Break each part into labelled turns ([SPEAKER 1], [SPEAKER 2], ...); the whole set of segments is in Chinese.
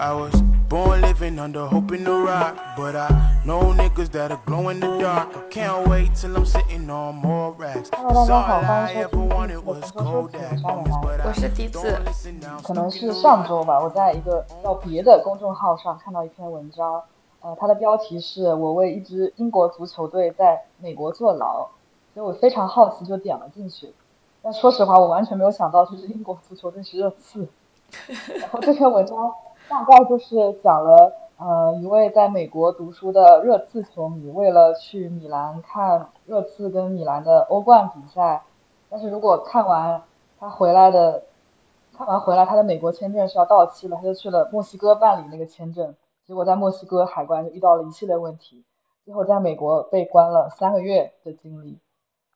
[SPEAKER 1] I was born living under hope in the rock, but I know niggas that'll glow in the dark. I can't wait till I'm sitting on more racks. Hello，Cause
[SPEAKER 2] 大
[SPEAKER 1] all
[SPEAKER 2] 家好，欢
[SPEAKER 1] I
[SPEAKER 2] 迎收
[SPEAKER 1] ever
[SPEAKER 2] 听
[SPEAKER 1] was
[SPEAKER 2] 次的说说
[SPEAKER 1] Kodak moments,
[SPEAKER 2] 奶
[SPEAKER 1] but
[SPEAKER 2] 奶。
[SPEAKER 3] 我
[SPEAKER 1] I
[SPEAKER 3] 是笛子
[SPEAKER 1] don't listen now.
[SPEAKER 2] 可能是上周吧，我在一个叫别的公众号上看到一篇文章，呃，它的标题是我为一支英国足球队在美国坐牢，所以我非常好奇就点了进去。但说实话，我完全没有想到这是英国足球队是热刺。然后这篇文章大概就是讲了，呃，一位在美国读书的热刺球迷，为了去米兰看热刺跟米兰的欧冠比赛，但是如果看完他回来的，看完回来他的美国签证是要到期了，他就去了墨西哥办理那个签证，结果在墨西哥海关就遇到了一系列问题，最后在美国被关了三个月的经历。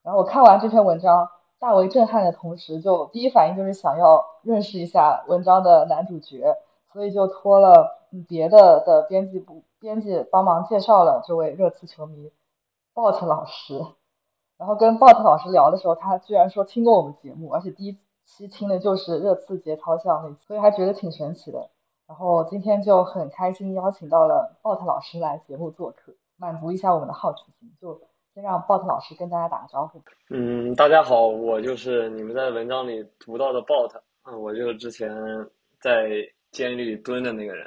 [SPEAKER 2] 然后我看完这篇文章，大为震撼的同时，就第一反应就是想要认识一下文章的男主角，所以就托了别的的编辑部编辑帮忙介绍了这位热刺球迷 Bot 老师。然后跟 Bot 老师聊的时候，他居然说听过我们节目，而且第一期听的就是热刺节操校那期，所以还觉得挺神奇的。然后今天就很开心邀请到了 Bot 老师来节目做客，满足一下我们的好奇心，就先让 Bot 老师跟大家打个招呼。
[SPEAKER 4] 嗯，大家好，我就是你们在文章里读到的 bot，嗯，我就是之前在监狱里蹲的那个人。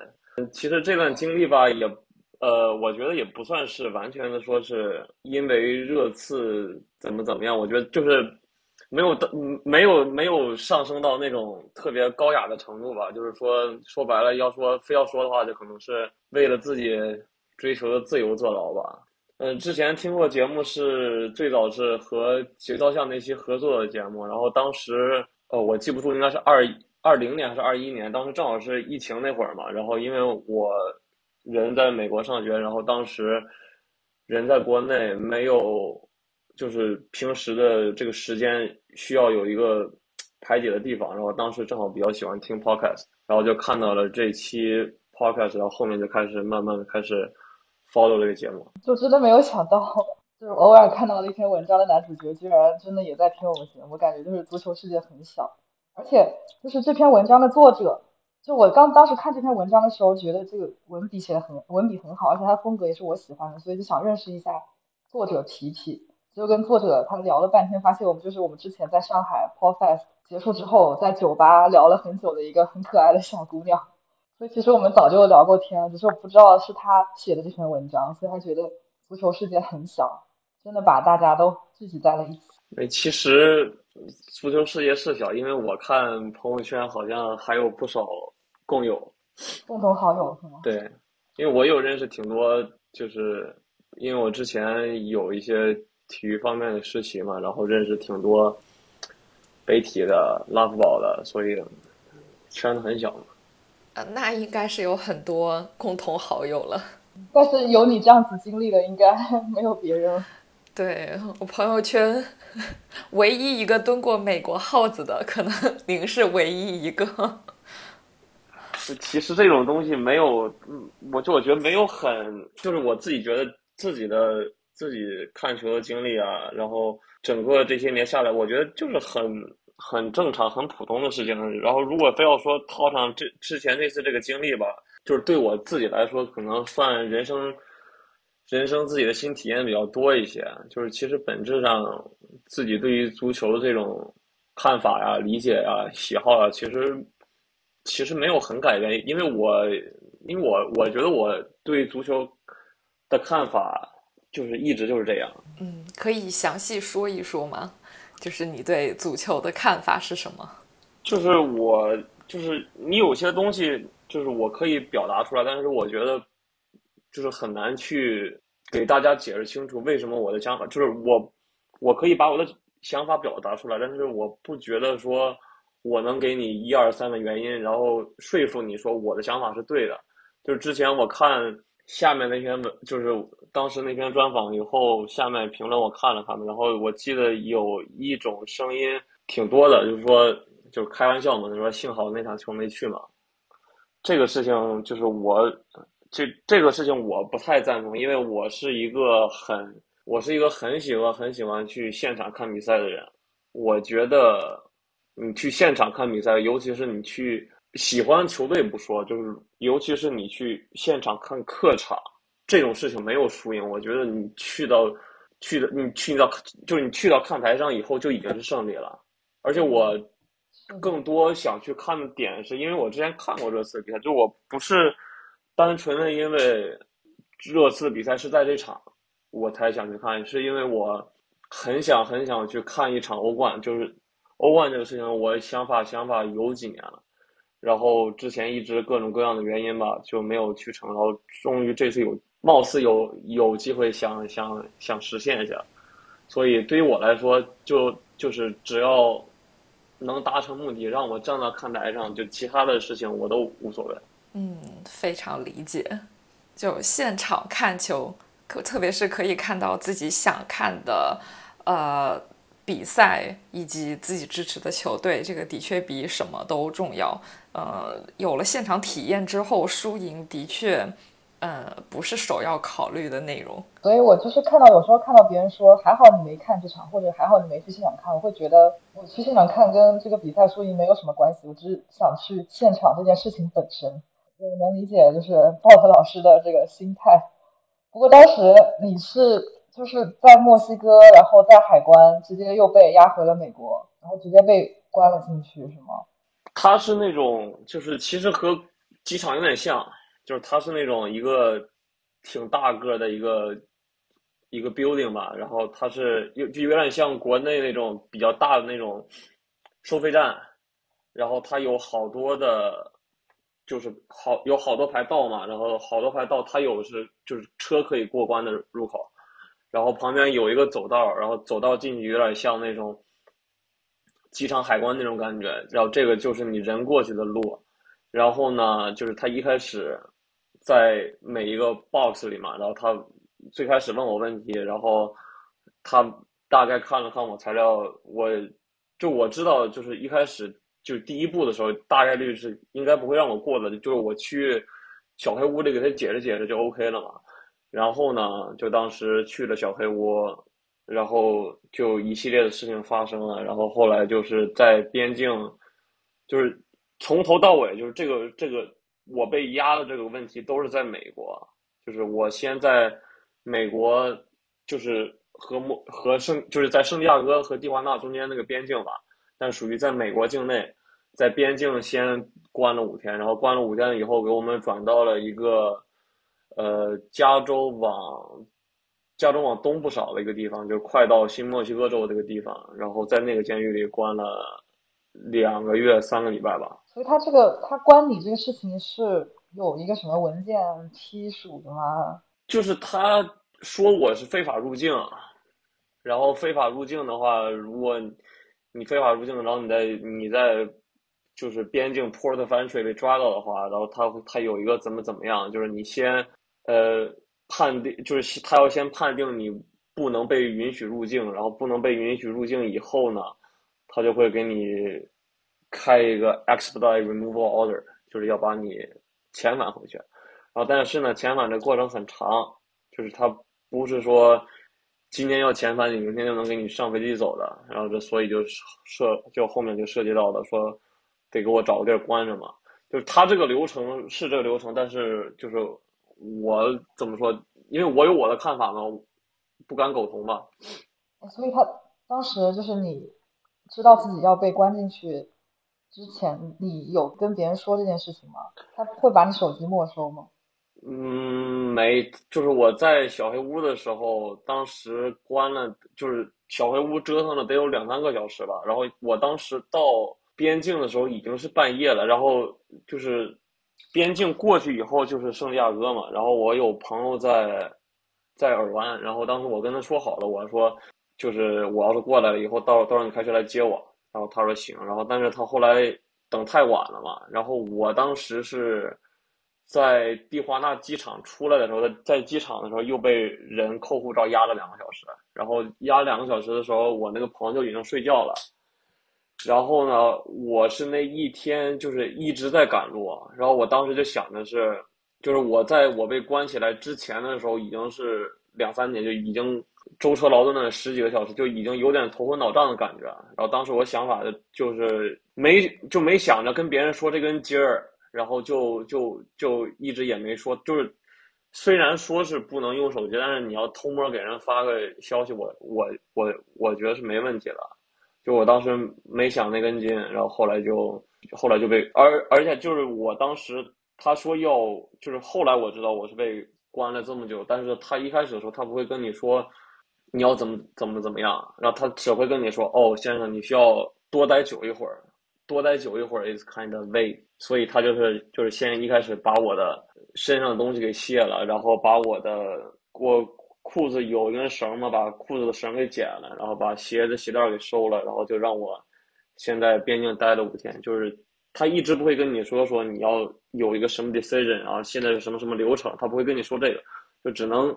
[SPEAKER 4] 其实这段经历吧，也，呃，我觉得也不算是完全的说是因为热刺怎么怎么样，我觉得就是没有到，没有没有上升到那种特别高雅的程度吧。就是说，说白了，要说非要说的话，就可能是为了自己追求的自由坐牢吧。嗯，之前听过节目是最早是和节操巷那期合作的节目，然后当时呃我记不住应该是二二零年还是二一年，当时正好是疫情那会儿嘛，然后因为我人在美国上学，然后当时人在国内没有就是平时的这个时间需要有一个排解的地方，然后当时正好比较喜欢听 podcast，然后就看到了这期 podcast，然后后面就开始慢慢的开始 follow 这个节目。
[SPEAKER 2] 就真的没有想到，就是偶尔看到了一篇文章的男主角，居然真的也在听我们节目，我感觉就是足球世界很小，而且就是这篇文章的作者，就我刚当时看这篇文章的时候，觉得这个文笔写的很文笔很好，而且他风格也是我喜欢的，所以就想认识一下作者皮皮。就跟作者他聊了半天，发现我们就是我们之前在上海 Paul Fest 结束之后，在酒吧聊了很久的一个很可爱的小姑娘。所以其实我们早就聊过天了，只是我不知道是他写的这篇文章，所以他觉得足球世界很小，真的把大家都聚集在了一起。
[SPEAKER 4] 对，其实足球世界是小，因为我看朋友圈好像还有不少共友。
[SPEAKER 2] 共同好友是吗？
[SPEAKER 4] 对，因为我有认识挺多，就是因为我之前有一些体育方面的实习嘛，然后认识挺多北体的、拉夫堡的，所以圈子很小嘛。
[SPEAKER 3] 呃，那应该是有很多共同好友了。
[SPEAKER 2] 但是有你这样子经历的，应该 没有别人。
[SPEAKER 3] 对我朋友圈，唯一一个蹲过美国耗子的，可能您是唯一一个。
[SPEAKER 4] 其实这种东西没有，嗯，我就我觉得没有很，就是我自己觉得自己的自己看球的经历啊，然后整个这些年下来，我觉得就是很很正常、很普通的事情。然后如果非要说套上这之前那次这个经历吧，就是对我自己来说，可能算人生人生自己的新体验比较多一些。就是其实本质上自己对于足球的这种看法呀、理解呀、喜好啊，其实。其实没有很改变，因为我，因为我我觉得我对足球的看法就是一直就是这样。
[SPEAKER 3] 嗯，可以详细说一说吗？就是你对足球的看法是什么？
[SPEAKER 4] 就是我，就是你有些东西，就是我可以表达出来，但是我觉得就是很难去给大家解释清楚为什么我的想法，就是我我可以把我的想法表达出来，但是我不觉得说。我能给你一二三个原因，然后说服你说我的想法是对的。就是之前我看下面那篇文，就是当时那篇专访以后，下面评论我看了他们，然后我记得有一种声音挺多的，就是说就是开玩笑嘛，就说幸好那场球没去嘛。这个事情就是我这这个事情我不太赞同，因为我是一个很我是一个很喜欢很喜欢去现场看比赛的人，我觉得。你去现场看比赛，尤其是你去喜欢球队不说，就是尤其是你去现场看客场这种事情没有输赢，我觉得你去到去的你去到就是你去到看台上以后就已经是胜利了。而且我更多想去看的点是因为我之前看过这次比赛，就我不是单纯的因为热刺比赛是在这场我才想去看，是因为我很想很想去看一场欧冠，就是欧冠这个事情，我想法想法有几年了。然后之前一直各种各样的原因吧，就没有去成。然后终于这次有，貌似有有机会想想想实现一下。所以对于我来说，就就是只要能达成目的，让我站到看台上，就其他的事情我都无所谓。
[SPEAKER 3] 嗯，非常理解。就现场看球，可特别是可以看到自己想看的，呃。比赛以及自己支持的球队，这个的确比什么都重要。呃，有了现场体验之后，输赢的确，呃，不是首要考虑的内容。
[SPEAKER 2] 所以我就是看到有时候看到别人说还好你没看这场，或者还好你没去现场看，我会觉得我去现场看跟这个比赛输赢没有什么关系，我只是想去现场这件事情本身。我能理解就是鲍特老师的这个心态。不过当时你是。就是在墨西哥，然后在海关直接又被押回了美国，然后直接被关了进去，是吗？
[SPEAKER 4] 他是那种，就是其实和机场有点像，就是他是那种一个挺大个的一个一个 building 吧，然后它是有就有点像国内那种比较大的那种收费站，然后它有好多的，就是好有好多排道嘛，然后好多排道它有是就是车可以过关的入口。然后旁边有一个走道，然后走道进去有点像那种机场海关那种感觉。然后这个就是你人过去的路。然后呢，就是他一开始在每一个 box 里嘛，然后他最开始问我问题，然后他大概看了看我材料，我就我知道，就是一开始就第一步的时候，大概率是应该不会让我过的，就是我去小黑屋里给他解释解释就 OK 了嘛。然后呢，就当时去了小黑屋，然后就一系列的事情发生了。然后后来就是在边境，就是从头到尾，就是这个这个我被压的这个问题都是在美国。就是我先在美国，就是和莫和圣，就是在圣地亚哥和蒂华纳中间那个边境吧，但属于在美国境内，在边境先关了五天，然后关了五天以后，给我们转到了一个。呃，加州往加州往东不少的一个地方，就是快到新墨西哥州这个地方，然后在那个监狱里关了两个月、三个礼拜吧。
[SPEAKER 2] 所以他这个他关你这个事情是有一个什么文件批属的吗？
[SPEAKER 4] 就是他说我是非法入境，然后非法入境的话，如果你非法入境，然后你在你在。就是边境 port of entry 被抓到的话，然后他他有一个怎么怎么样，就是你先。呃，判定就是他要先判定你不能被允许入境，然后不能被允许入境以后呢，他就会给你开一个 expedite removal order，就是要把你遣返回去。然后但是呢，遣返的过程很长，就是他不是说今天要遣返你，明天就能给你上飞机走的。然后这所以就涉就后面就涉及到的说得给我找个地儿关着嘛。就是他这个流程是这个流程，但是就是。我怎么说？因为我有我的看法嘛，不敢苟同吧。
[SPEAKER 2] 所以他当时就是你知道自己要被关进去之前，你有跟别人说这件事情吗？他会把你手机没收吗？
[SPEAKER 4] 嗯，没，就是我在小黑屋的时候，当时关了，就是小黑屋折腾了得有两三个小时吧。然后我当时到边境的时候已经是半夜了，然后就是。边境过去以后就是圣地亚哥嘛，然后我有朋友在在尔湾，然后当时我跟他说好了，我说就是我要是过来了以后，到到时候你开车来接我，然后他说行，然后但是他后来等太晚了嘛，然后我当时是在蒂华纳机场出来的时候，在机场的时候又被人扣护照压了两个小时，然后压两个小时的时候，我那个朋友就已经睡觉了。然后呢，我是那一天就是一直在赶路，然后我当时就想的是，就是我在我被关起来之前的时候，已经是两三点就已经舟车劳顿了十几个小时，就已经有点头昏脑胀的感觉。然后当时我想法的就是没就没想着跟别人说这根筋儿，然后就就就一直也没说。就是虽然说是不能用手机，但是你要偷摸给人发个消息，我我我我觉得是没问题的。就我当时没想那根筋，然后后来就后来就被而而且就是我当时他说要就是后来我知道我是被。关了这么久，但是他一开始的时候，他不会跟你说你要怎么怎么怎么样，然后他只会跟你说：“哦，先生，你需要多待久一会儿，多待久一会儿 is kind of vague。”所以他就是就是先一开始把我的身上的东西给卸了，然后把我的我裤子有一根绳嘛，把裤子的绳给剪了，然后把鞋子鞋带给收了，然后就让我先在边境待了五天，就是。他一直不会跟你说说你要有一个什么 decision，然后现在是什么什么流程，他不会跟你说这个，就只能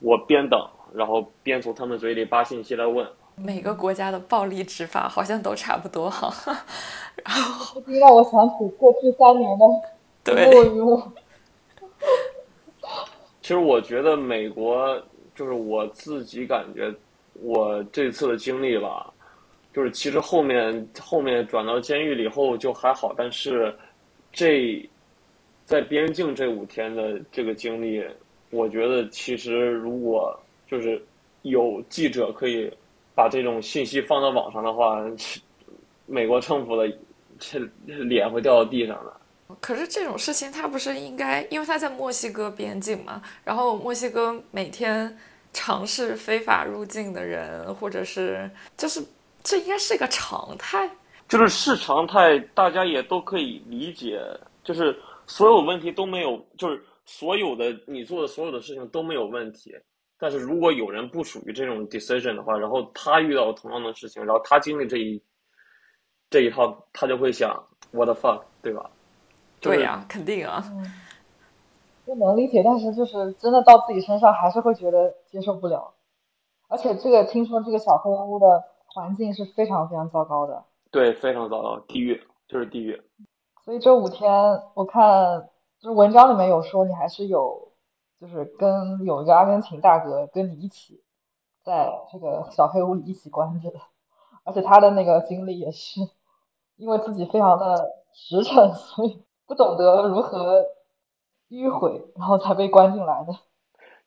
[SPEAKER 4] 我边等，然后边从他们嘴里扒信息来问。
[SPEAKER 3] 每个国家的暴力执法好像都差不多哈，然后
[SPEAKER 2] 让我想起过去三年的
[SPEAKER 3] 对。
[SPEAKER 4] 其实我觉得美国就是我自己感觉我这次的经历吧。就是其实后面后面转到监狱里后就还好，但是这在边境这五天的这个经历，我觉得其实如果就是有记者可以把这种信息放到网上的话，美国政府的这脸会掉到地上的。
[SPEAKER 3] 可是这种事情他不是应该，因为他在墨西哥边境嘛，然后墨西哥每天尝试非法入境的人，或者是就是。这应该是个常态，
[SPEAKER 4] 就是是常态，大家也都可以理解。就是所有问题都没有，就是所有的你做的所有的事情都没有问题。但是如果有人不属于这种 decision 的话，然后他遇到同样的事情，然后他经历这一这一套，他就会想 what the fuck，对吧？
[SPEAKER 3] 对呀，肯定啊。
[SPEAKER 2] 不能理解，但是就是真的到自己身上，还是会觉得接受不了。而且这个听说这个小黑屋的。环境是非常非常糟糕的，
[SPEAKER 4] 对，非常糟糕，地狱就是地狱。
[SPEAKER 2] 所以这五天，我看就是文章里面有说，你还是有，就是跟有一个阿根廷大哥跟你一起，在这个小黑屋里一起关着的，而且他的那个经历也是，因为自己非常的实诚，所以不懂得如何迂回，然后才被关进来的。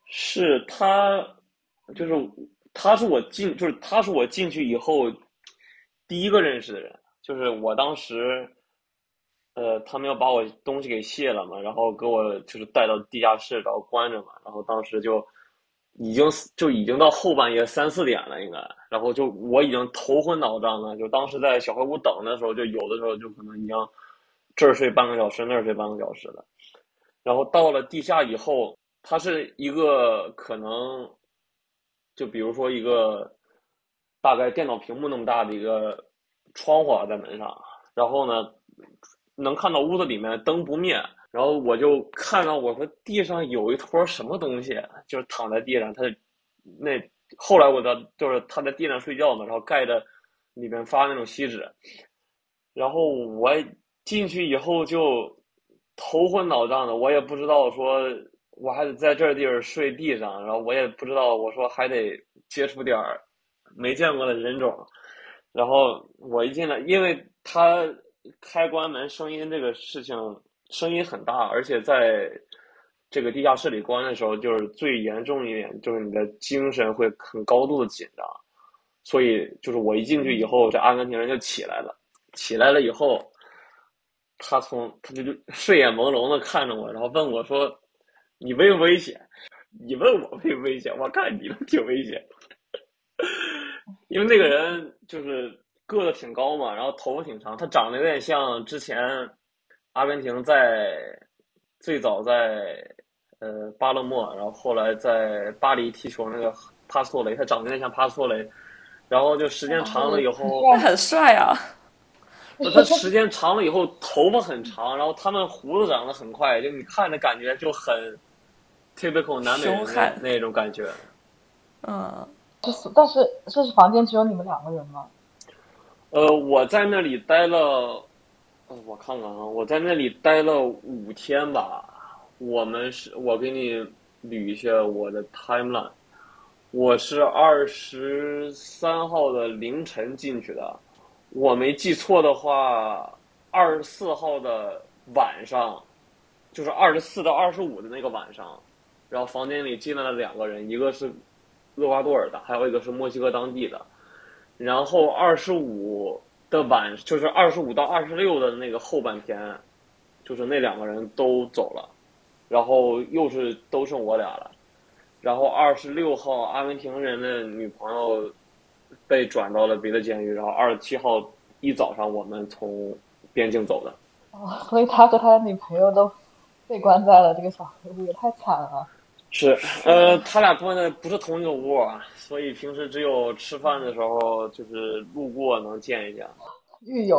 [SPEAKER 4] 是他，就是。他是我进，就是他是我进去以后第一个认识的人。就是我当时，呃，他们要把我东西给卸了嘛，然后给我就是带到地下室，然后关着嘛。然后当时就已经就已经到后半夜三四点了，应该。然后就我已经头昏脑胀了。就当时在小黑屋等的时候，就有的时候就可能已经这儿睡半个小时，那儿睡半个小时的。然后到了地下以后，它是一个可能。就比如说一个大概电脑屏幕那么大的一个窗户在门上，然后呢，能看到屋子里面灯不灭，然后我就看到我说地上有一坨什么东西，就是躺在地上，他那后来我的就是他在地上睡觉嘛，然后盖着里面发那种锡纸，然后我进去以后就头昏脑胀的，我也不知道说。我还得在这地儿睡地上，然后我也不知道，我说还得接触点儿没见过的人种，然后我一进来，因为他开关门声音这个事情声音很大，而且在这个地下室里关的时候，就是最严重一点，就是你的精神会很高度的紧张，所以就是我一进去以后，这阿根廷人就起来了，起来了以后，他从他就就睡眼朦胧的看着我，然后问我说。你危不危险？你问我危不危险？我看你们挺危险，因为那个人就是个子挺高嘛，然后头发挺长，他长得有点像之前阿根廷在最早在呃巴勒莫，然后后来在巴黎踢球那个帕斯托雷，他长得有点像帕斯托雷，然后就时间长了以后，
[SPEAKER 3] 他很帅啊。
[SPEAKER 4] 他时间长了以后头发很长，然后他们胡子长得很快，就你看着感觉就很。typical 南美人那种感觉，
[SPEAKER 3] 嗯，
[SPEAKER 2] 就是，但是这是房间只有你们两个人吗？
[SPEAKER 4] 呃，我在那里待了，我看看啊，我在那里待了五天吧。我们是，我给你捋一下我的 timeline。我是二十三号的凌晨进去的，我没记错的话，二十四号的晚上，就是二十四到二十五的那个晚上，然后房间里进来了两个人，一个是厄瓜多尔的，还有一个是墨西哥当地的。然后二十五的晚，就是二十五到二十六的那个后半天，就是那两个人都走了，然后又是都剩我俩了。然后二十六号阿根廷人的女朋友被转到了别的监狱，然后二十七号一早上我们从边境走的。
[SPEAKER 2] 哦，所以他和他的女朋友都被关在了这个小黑屋，也太惨了。
[SPEAKER 4] 是，呃，他俩关的不是同一个屋啊，所以平时只有吃饭的时候就是路过能见一见。
[SPEAKER 2] 狱友，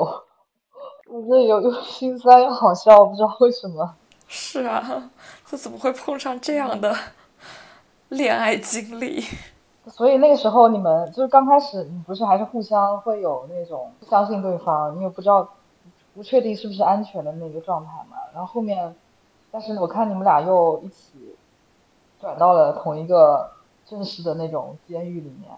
[SPEAKER 2] 我觉得有又心酸又好笑，我不知道为什么。
[SPEAKER 3] 是啊，这怎么会碰上这样的恋爱经历？
[SPEAKER 2] 所以那个时候你们就是刚开始，你不是还是互相会有那种不相信对方，你也不知道不确定是不是安全的那个状态嘛。然后后面，但是我看你们俩又一起转到了同一个正式的那种监狱里面。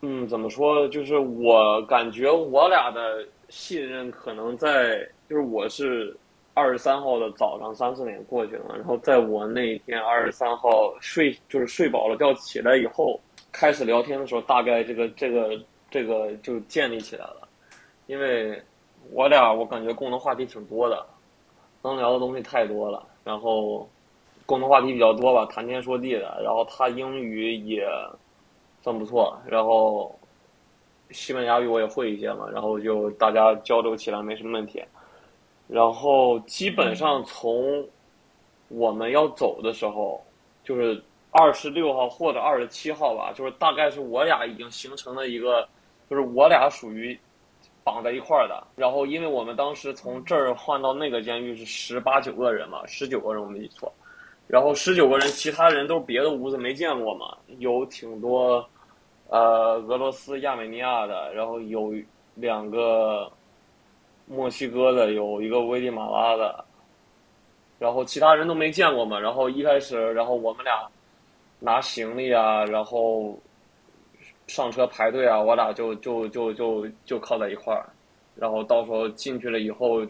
[SPEAKER 4] 嗯，怎么说？就是我感觉我俩的信任可能在，就是我是二十三号的早上三四点过去了，然后在我那一天二十三号睡就是睡饱了觉起来以后，开始聊天的时候，大概这个这个这个就建立起来了，因为我俩我感觉共同话题挺多的，能聊的东西太多了，然后共同话题比较多吧，谈天说地的，然后他英语也。算不错，然后西班牙语我也会一些嘛，然后就大家交流起来没什么问题。然后基本上从我们要走的时候，就是二十六号或者二十七号吧，就是大概是我俩已经形成了一个，就是我俩属于绑在一块儿的。然后因为我们当时从这儿换到那个监狱是十八九个人嘛，十九个人我没记错。然后十九个人，其他人都是别的屋子没见过嘛，有挺多，呃，俄罗斯、亚美尼亚的，然后有两个墨西哥的，有一个危地马拉的，然后其他人都没见过嘛。然后一开始，然后我们俩拿行李啊，然后上车排队啊，我俩就就就就就靠在一块儿，然后到时候进去了以后，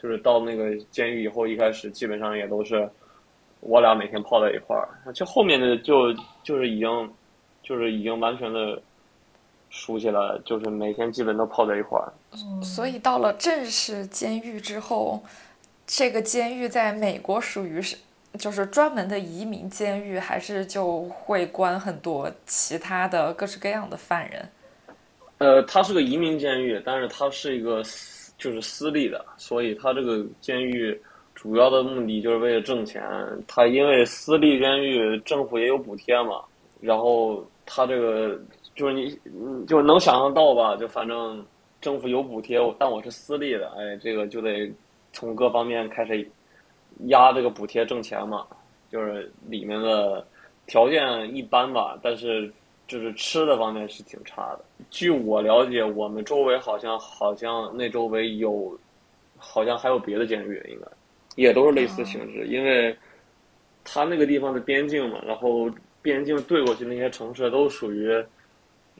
[SPEAKER 4] 就是到那个监狱以后，一开始基本上也都是。我俩每天泡在一块儿，就后面的就就是已经，就是已经完全的熟悉了，就是每天基本都泡在一块儿。
[SPEAKER 3] 所以到了正式监狱之后，这个监狱在美国属于是就是专门的移民监狱，还是就会关很多其他的各式各样的犯人？
[SPEAKER 4] 呃，它是个移民监狱，但是它是一个私就是私立的，所以它这个监狱。主要的目的就是为了挣钱。他因为私立监狱政府也有补贴嘛，然后他这个就是你就能想象到吧？就反正政府有补贴，但我是私立的，哎，这个就得从各方面开始压这个补贴挣钱嘛。就是里面的条件一般吧，但是就是吃的方面是挺差的。据我了解，我们周围好像好像那周围有，好像还有别的监狱应该。也都是类似性质，因为，他那个地方的边境嘛，然后边境对过去那些城市都属于，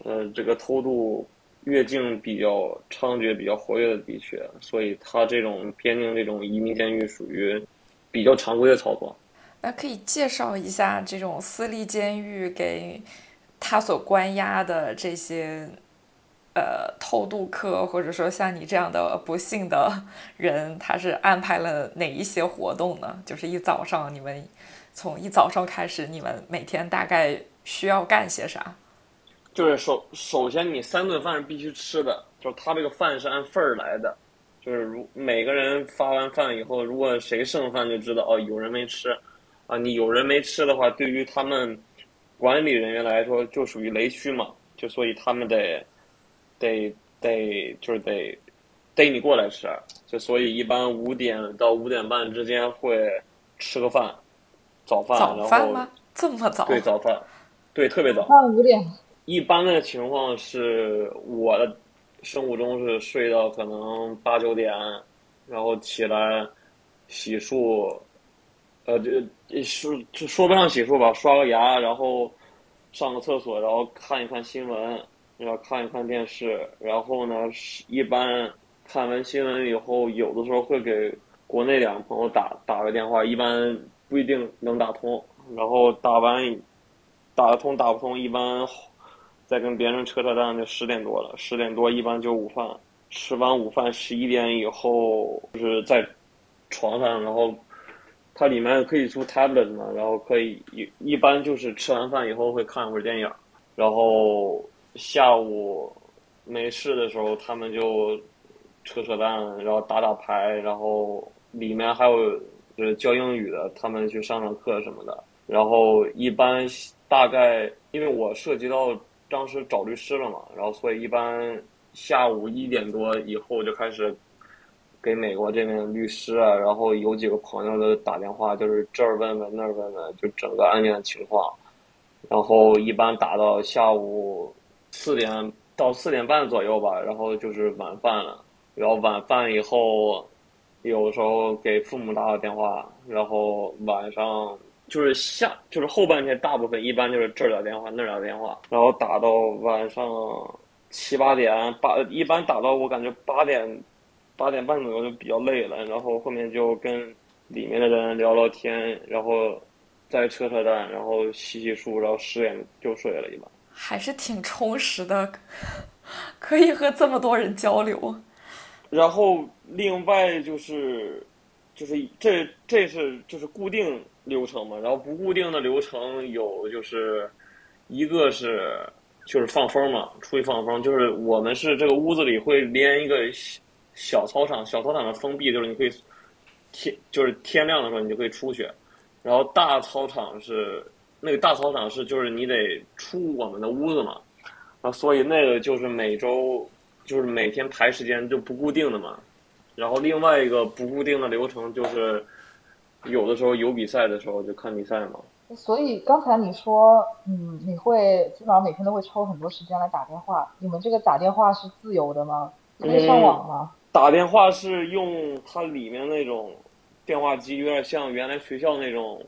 [SPEAKER 4] 呃，这个偷渡越境比较猖獗、比较活跃的地区，所以他这种边境这种移民监狱属于比较常规的操作。
[SPEAKER 3] 那可以介绍一下这种私立监狱给他所关押的这些。呃，偷渡客或者说像你这样的不幸的人，他是安排了哪一些活动呢？就是一早上，你们从一早上开始，你们每天大概需要干些啥？
[SPEAKER 4] 就是首首先，你三顿饭是必须吃的，就是他这个饭是按份儿来的，就是如每个人发完饭以后，如果谁剩饭就知道哦，有人没吃啊。你有人没吃的话，对于他们管理人员来说，就属于雷区嘛，就所以他们得。得得就是得逮你过来吃，就所以一般五点到五点半之间会吃个饭，早饭。
[SPEAKER 3] 早饭吗？这么早？
[SPEAKER 4] 对，早饭，对，特别早。
[SPEAKER 2] 饭五点。
[SPEAKER 4] 一般的情况是我的生物钟是睡到可能八九点，然后起来洗漱，呃，就说说不上洗漱吧，刷个牙，然后。上个厕所，然后看一看新闻，要看一看电视，然后呢，一般看完新闻以后，有的时候会给国内两个朋友打打个电话，一般不一定能打通，然后打完打得通打不通，一般再跟别人车车站就十点多了，十点多一般就午饭，吃完午饭十一点以后就是在床上，然后。它里面可以出 tablet 嘛，然后可以一一般就是吃完饭以后会看一会儿电影，然后下午没事的时候他们就扯扯淡，然后打打牌，然后里面还有就是教英语的，他们去上上课什么的。然后一般大概因为我涉及到当时找律师了嘛，然后所以一般下午一点多以后就开始。给美国这边的律师啊，然后有几个朋友都打电话，就是这儿问问那儿问问，就整个案件的情况。然后一般打到下午四点到四点半左右吧，然后就是晚饭了。然后晚饭以后，有时候给父母打个电话，然后晚上就是下就是后半天大部分一般就是这儿打电话那儿打电话，然后打到晚上七八点八，一般打到我感觉八点。八点半左右就比较累了，然后后面就跟里面的人聊聊天，然后在车车站，然后洗洗漱，然后十点就睡了。一般
[SPEAKER 3] 还是挺充实的，可以和这么多人交流。
[SPEAKER 4] 然后另外就是，就是这这是就是固定流程嘛，然后不固定的流程有就是一个是就是放风嘛，出去放风，就是我们是这个屋子里会连一个。小操场，小操场的封闭就是你可以天就是天亮的时候你就可以出去，然后大操场是那个大操场是就是你得出我们的屋子嘛，啊所以那个就是每周就是每天排时间就不固定的嘛，然后另外一个不固定的流程就是有的时候有比赛的时候就看比赛嘛。
[SPEAKER 2] 所以刚才你说，嗯，你会基本上每天都会抽很多时间来打电话，你们这个打电话是自由的吗？可以上网吗？
[SPEAKER 4] 打电话是用它里面那种电话机，有点像原来学校那种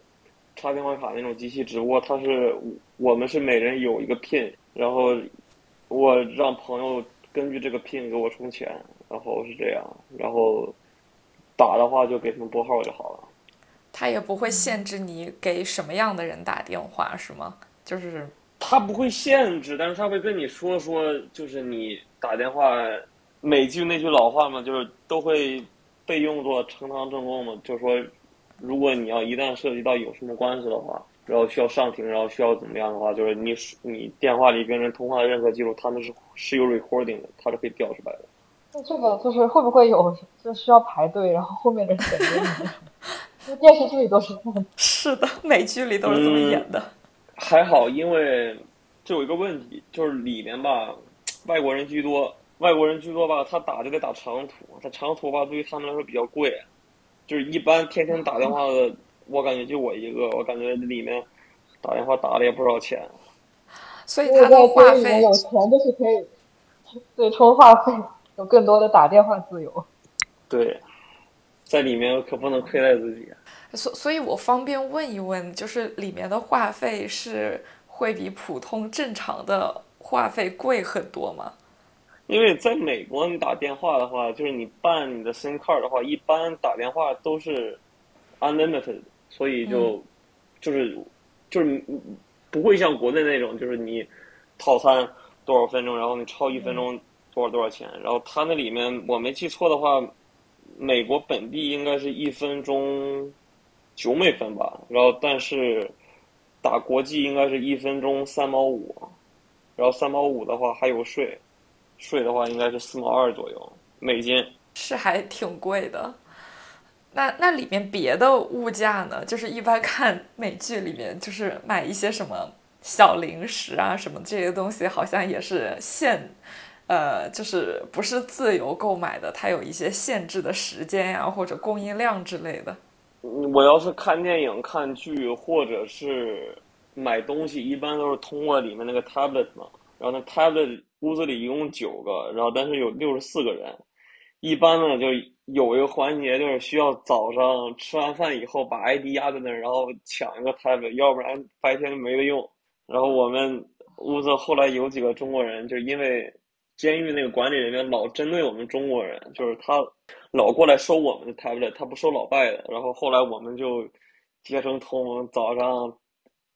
[SPEAKER 4] 插电话卡那种机器，只不过它是我们是每人有一个 pin，然后我让朋友根据这个 pin 给我充钱，然后是这样，然后打的话就给他们拨号就好了。
[SPEAKER 3] 他也不会限制你给什么样的人打电话，是吗？就是
[SPEAKER 4] 他不会限制，但是他会跟你说说，就是你打电话。每句那句老话嘛，就是都会被用作呈堂证供嘛。就是说，如果你要一旦涉及到有什么关系的话，然后需要上庭，然后需要怎么样的话，就是你你电话里跟人通话的任何记录，他们是是有 recording 的，他是可以调出来的。
[SPEAKER 2] 那这个就是会不会有就需要排队，然后后面的人等着你？电视剧里都是这样。
[SPEAKER 3] 是的，美剧里都是这么演的。
[SPEAKER 4] 还好，因为这有一个问题，就是里面吧，外国人居多。外国人居多吧，他打就得打长途，他长途吧对于他们来说比较贵，就是一般天天打电话的，我感觉就我一个，我感觉里面打电话打了也不少钱。
[SPEAKER 3] 所以他的话费
[SPEAKER 2] 有钱就是可以对充话费，有更多的打电话自由。
[SPEAKER 4] 对，在里面可不能亏待自己。
[SPEAKER 3] 所所以，我方便问一问，就是里面的话费是会比普通正常的话费贵很多吗？
[SPEAKER 4] 因为在美国，你打电话的话，就是你办你的 SIM card 的话，一般打电话都是 unlimited，所以就就是就是不会像国内那种，就是你套餐多少分钟，然后你超一分钟多少多少钱。然后它那里面我没记错的话，美国本地应该是一分钟九美分吧。然后但是打国际应该是一分钟三毛五，然后三毛五的话还有税。税的话应该是四毛二左右美金，
[SPEAKER 3] 是还挺贵的。那那里面别的物价呢？就是一般看美剧里面，就是买一些什么小零食啊什么这些东西，好像也是限，呃，就是不是自由购买的，它有一些限制的时间呀或者供应量之类的。
[SPEAKER 4] 我要是看电影、看剧或者是买东西，一般都是通过里面那个 tablet 嘛，然后那 tablet。屋子里一共九个，然后但是有六十四个人。一般呢，就有一个环节，就是需要早上吃完饭以后把 ID 压在那儿，然后抢一个 tab，要不然白天就没得用。然后我们屋子后来有几个中国人，就因为监狱那个管理人员老针对我们中国人，就是他老过来收我们的 tablet，他不收老外的。然后后来我们就结成同盟，早上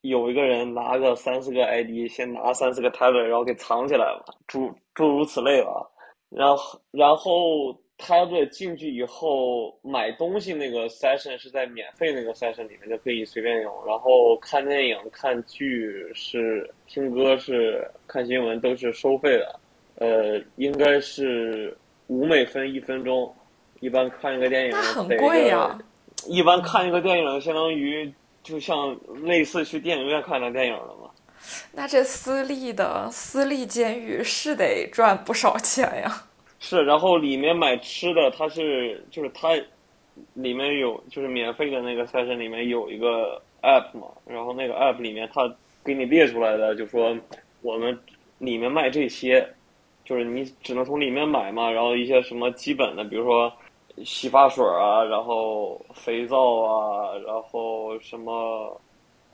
[SPEAKER 4] 有一个人拿个三四个 ID，先拿三四个 tablet，然后给藏起来了，诸诸如此类吧。然后然后 tablet 进去以后买东西那个 session 是在免费那个 session 里面就可以随便用，然后看电影、看剧是听歌是看新闻都是收费的。呃，应该是五美分一分钟，一般看一个电影
[SPEAKER 3] 那很
[SPEAKER 4] 得
[SPEAKER 3] 贵呀
[SPEAKER 4] 个一般看一个电影相当于就像类似去电影院看的电影了吗。
[SPEAKER 3] 那这私立的私立监狱是得赚不少钱呀。
[SPEAKER 4] 是，然后里面买吃的，它是就是它里面有就是免费的那个 session 里面有一个 app 嘛，然后那个 app 里面它给你列出来的，就说我们里面卖这些，就是你只能从里面买嘛，然后一些什么基本的，比如说洗发水啊，然后肥皂啊，然后什么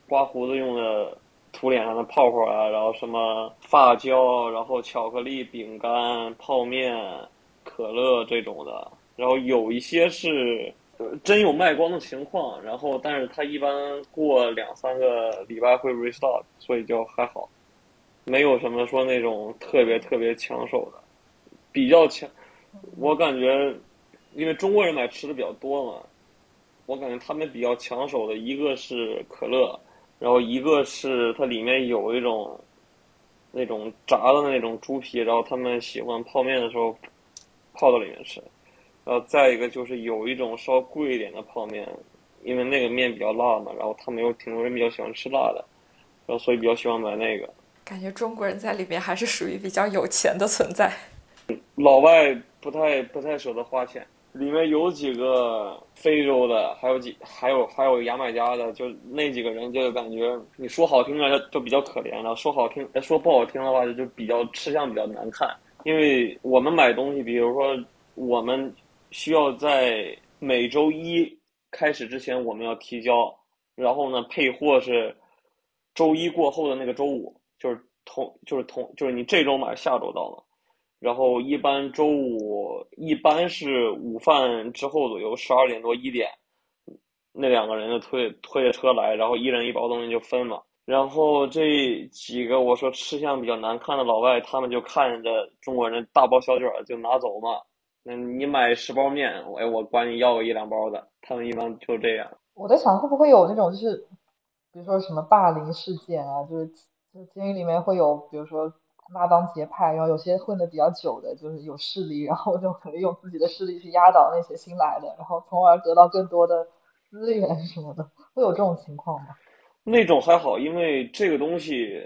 [SPEAKER 4] 刮胡子用的涂脸上的泡泡啊，然后什么发胶，然后巧克力、饼干、泡面、可乐这种的，然后有一些是真有卖光的情况，然后但是它一般过两三个礼拜会 restock，所以就还好，没有什么说那种特别特别抢手的，比较抢，我感觉因为中国人买吃的比较多嘛，我感觉他们比较抢手的一个是可乐，然后一个是它里面有一种那种炸的那种猪皮，然后他们喜欢泡面的时候泡到里面吃。然后再一个就是有一种稍贵一点的泡面，因为那个面比较辣嘛，然后他们有挺多人比较喜欢吃辣的，然后所以比较喜欢买那个。
[SPEAKER 3] 感觉中国人在里面还是属于比较有钱的存在。
[SPEAKER 4] 老外不太不太舍得花钱，里面有几个非洲的，还有几还有还有牙买加的，就那几个人就感觉你说好听的就就比较可怜了，说好听说不好听的话就就比较吃相比较难看。因为我们买东西，比如说我们需要在每周一开始之前我们要提交，然后呢配货是周一过后的那个周五，就是同就是同就是你这周买下周到了。然后一般周五一般是午饭之后左右，十二点多一点，那两个人就推推着车来，然后一人一包东西就分嘛。然后这几个我说吃相比较难看的老外，他们就看着中国人大包小卷就拿走嘛。那你买十包面，哎，我管你要个一两包的，他们一般就这样。
[SPEAKER 2] 我在想会不会有那种就是，比如说什么霸凌事件啊，就是就监狱里面会有，比如说拉帮结派，然后有些混的比较久的，就是有势力，然后就可以用自己的势力去压倒那些新来的，然后从而得到更多的资源什么的，会有这种情况吗？
[SPEAKER 4] 那种还好，因为这个东西，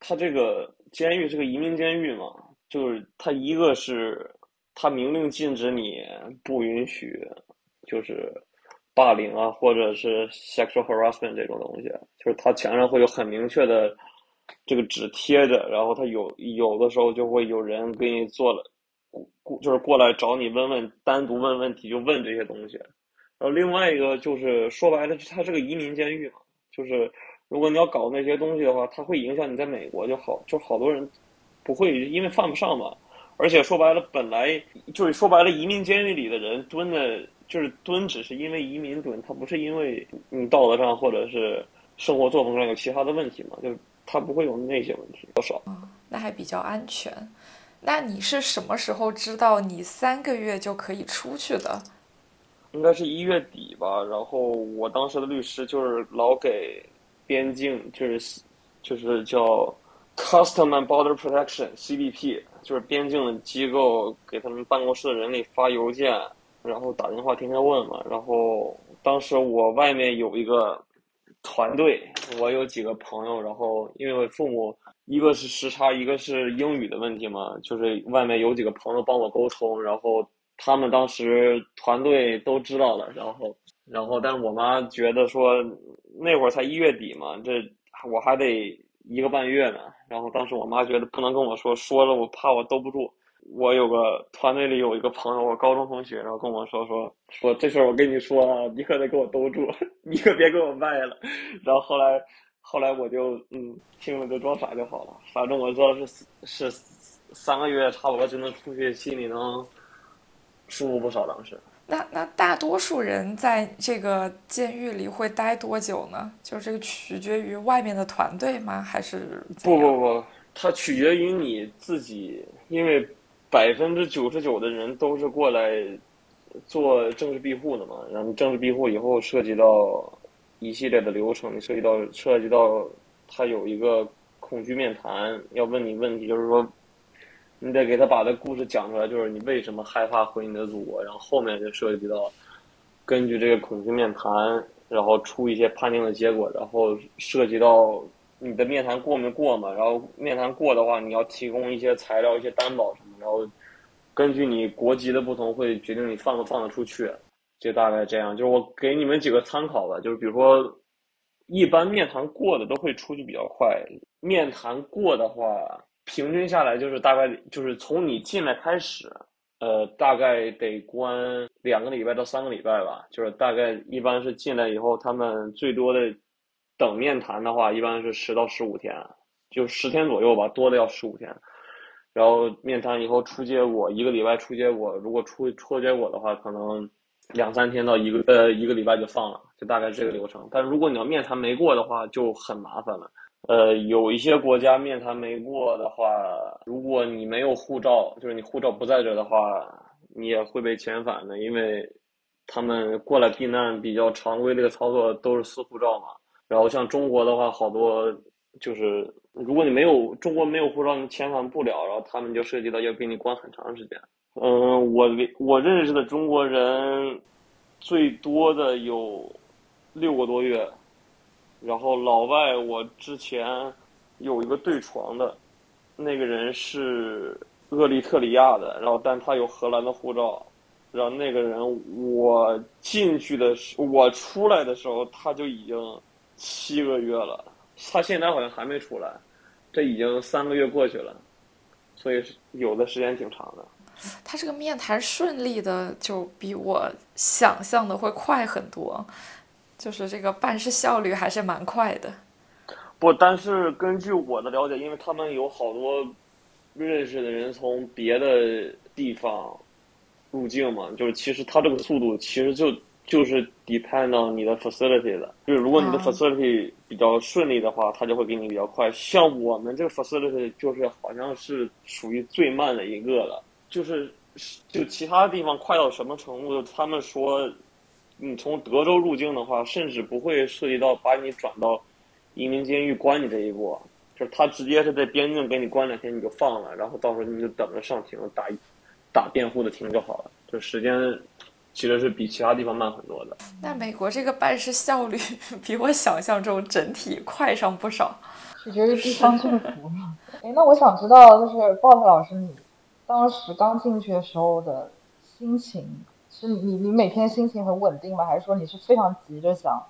[SPEAKER 4] 它这个监狱是个移民监狱嘛，就是它一个是它明令禁止你不允许，就是霸凌啊，或者是 sexual harassment 这种东西，就是它墙上会有很明确的这个纸贴着，然后他有有的时候就会有人给你做了，过就是过来找你问问，单独问问题就问这些东西。然后另外一个就是说白了，它是个移民监狱嘛。就是如果你要搞那些东西的话，它会影响你在美国就好，就好多人不会因为犯不上嘛。而且说白了，本来就是说白了，移民监狱里的人蹲的，就是蹲，只是因为移民蹲，他不是因为你道德上或者是生活作风上有其他的问题嘛，就他不会有那些问题，多少。
[SPEAKER 3] 那还比较安全。那你是什么时候知道你三个月就可以出去的？
[SPEAKER 4] 应该是一月底吧，然后我当时的律师就是老给边境，就是就是叫 Custom and Border Protection CBP，就是边境的机构给他们办公室的人里发邮件，然后打电话天天问嘛。然后当时我外面有一个团队，我有几个朋友，然后因为我父母一个是时差，一个是英语的问题嘛，就是外面有几个朋友帮我沟通，然后。他们当时团队都知道了，然后，然后，但是我妈觉得说那会儿才一月底嘛，这我还得一个半月呢。然后当时我妈觉得不能跟我说，说了我怕我兜不住。我有个团队里有一个朋友，我高中同学，然后跟我说说说这事儿我跟你说啊，你可得给我兜住，你可别给我卖了。然后后来后来我就嗯听了就装傻就好了，反正我知道是是三个月差不多就能出去，心里能舒服不少。当时，
[SPEAKER 3] 那那大多数人在这个监狱里会待多久呢？就是这个取决于外面的团队吗？还是
[SPEAKER 4] 不不不，它取决于你自己，因为百分之九十九的人都是过来做政治庇护的嘛。然后政治庇护以后涉及到一系列的流程，涉及到涉及到他有一个恐惧面谈，要问你问题，就是说。你得给他把这故事讲出来，就是你为什么害怕回你的祖国，然后后面就涉及到根据这个恐惧面谈，然后出一些判定的结果，然后涉及到你的面谈过没过嘛，然后面谈过的话，你要提供一些材料、一些担保什么，然后根据你国籍的不同，会决定你放不放得出去，就大概这样。就是我给你们几个参考吧，就是比如说，一般面谈过的都会出去比较快，面谈过的话。平均下来就是大概就是从你进来开始，呃，大概得关两个礼拜到三个礼拜吧。就是大概一般是进来以后，他们最多的等面谈的话，一般是十到十五天，就十天左右吧，多的要十五天。然后面谈以后出结果，一个礼拜出结果，如果出出结果的话，可能两三天到一个呃一个礼拜就放了，就大概这个流程。但如果你要面谈没过的话，就很麻烦了。呃，有一些国家面谈没过的话，如果你没有护照，就是你护照不在这的话，你也会被遣返的，因为他们过来避难比较常规的一个操作都是撕护照嘛。然后像中国的话，好多就是如果你没有中国没有护照，你遣返不了，然后他们就涉及到要给你关很长时间。嗯，我我认识的中国人最多的有六个多月。然后老外，我之前有一个对床的，那个人是厄立特里亚的，然后但他有荷兰的护照，然后那个人我进去的时，我出来的时候他就已经七个月了，他现在好像还没出来，这已经三个月过去了，所以有的时间挺长的。
[SPEAKER 3] 他这个面谈顺利的，就比我想象的会快很多。就是这个办事效率还是蛮快的，
[SPEAKER 4] 不，但是根据我的了解，因为他们有好多认识的人从别的地方入境嘛，就是其实他这个速度其实就就是 depend on 你的 facility 的，就是如果你的 facility 比较顺利的话，他就会给你比较快。像我们这个 facility 就是好像是属于最慢的一个了，就是就其他地方快到什么程度，他们说。你从德州入境的话，甚至不会涉及到把你转到移民监狱关你这一步，就是他直接是在边境给你关两天，你就放了，然后到时候你就等着上庭打打辩护的庭就好了。就时间其实是比其他地方慢很多的。
[SPEAKER 3] 那美国这个办事效率比我想象中整体快上不少，
[SPEAKER 2] 取决于地方政府。哎，那我想知道，就是 Bob 老师，你当时刚进去的时候的心情。是你你每天心情很稳定吗？还是说你是非常急着想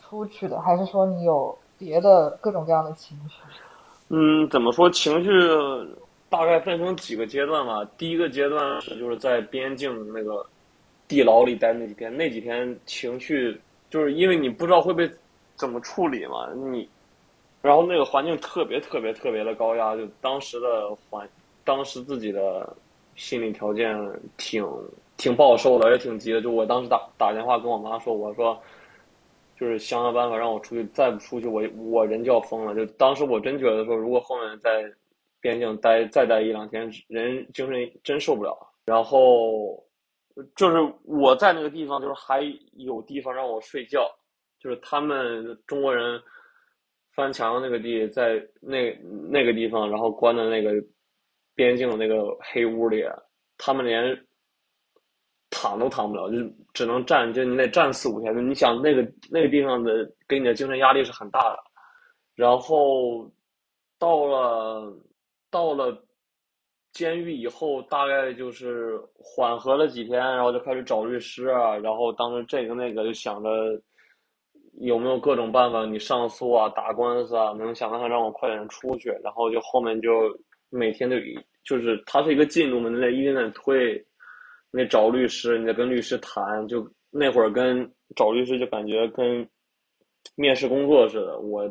[SPEAKER 2] 出去的？还是说你有别的各种各样的情绪？
[SPEAKER 4] 嗯，怎么说？情绪大概分成几个阶段吧。第一个阶段是就是在边境那个地牢里待那几天，那几天情绪就是因为你不知道会被怎么处理嘛，你然后那个环境特别特别特别的高压，就当时的环，当时自己的心理条件挺。挺不好受的，也挺急的。就我当时打打电话跟我妈说，我说，就是想想办法让我出去，再不出去，我我人就要疯了。就当时我真觉得说，如果后面在边境待再待一两天，人精神真受不了。然后就是我在那个地方，就是还有地方让我睡觉，就是他们中国人翻墙那个地，在那那个地方，然后关在那个边境的那个黑屋里，他们连。躺都躺不了，就只能站，就你得站四五天。你想那个那个地方的给你的精神压力是很大的。然后到了到了监狱以后，大概就是缓和了几天，然后就开始找律师啊。然后当时这个那个就想着有没有各种办法，你上诉啊，打官司啊，能想办法让我快点出去。然后就后面就每天就就是它是一个进度嘛，你得一点点推。那找律师，你得跟律师谈。就那会儿跟找律师，就感觉跟面试工作似的。我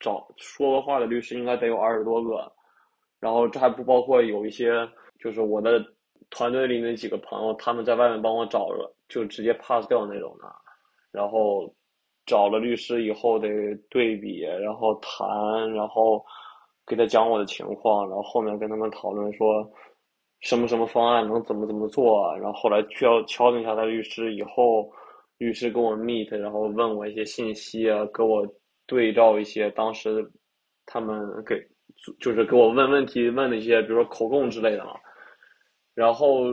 [SPEAKER 4] 找说过话的律师应该得有二十多个，然后这还不包括有一些就是我的团队里那几个朋友，他们在外面帮我找了，就直接 pass 掉那种的，然后找了律师以后得对比，然后谈，然后给他讲我的情况，然后后面跟他们讨论说什么什么方案能怎么怎么做，然后后来需要敲定下他律师以后。律师跟我 meet，然后问我一些信息啊，给我对照一些当时他们给就是给我问问题问的一些，比如说口供之类的嘛。然后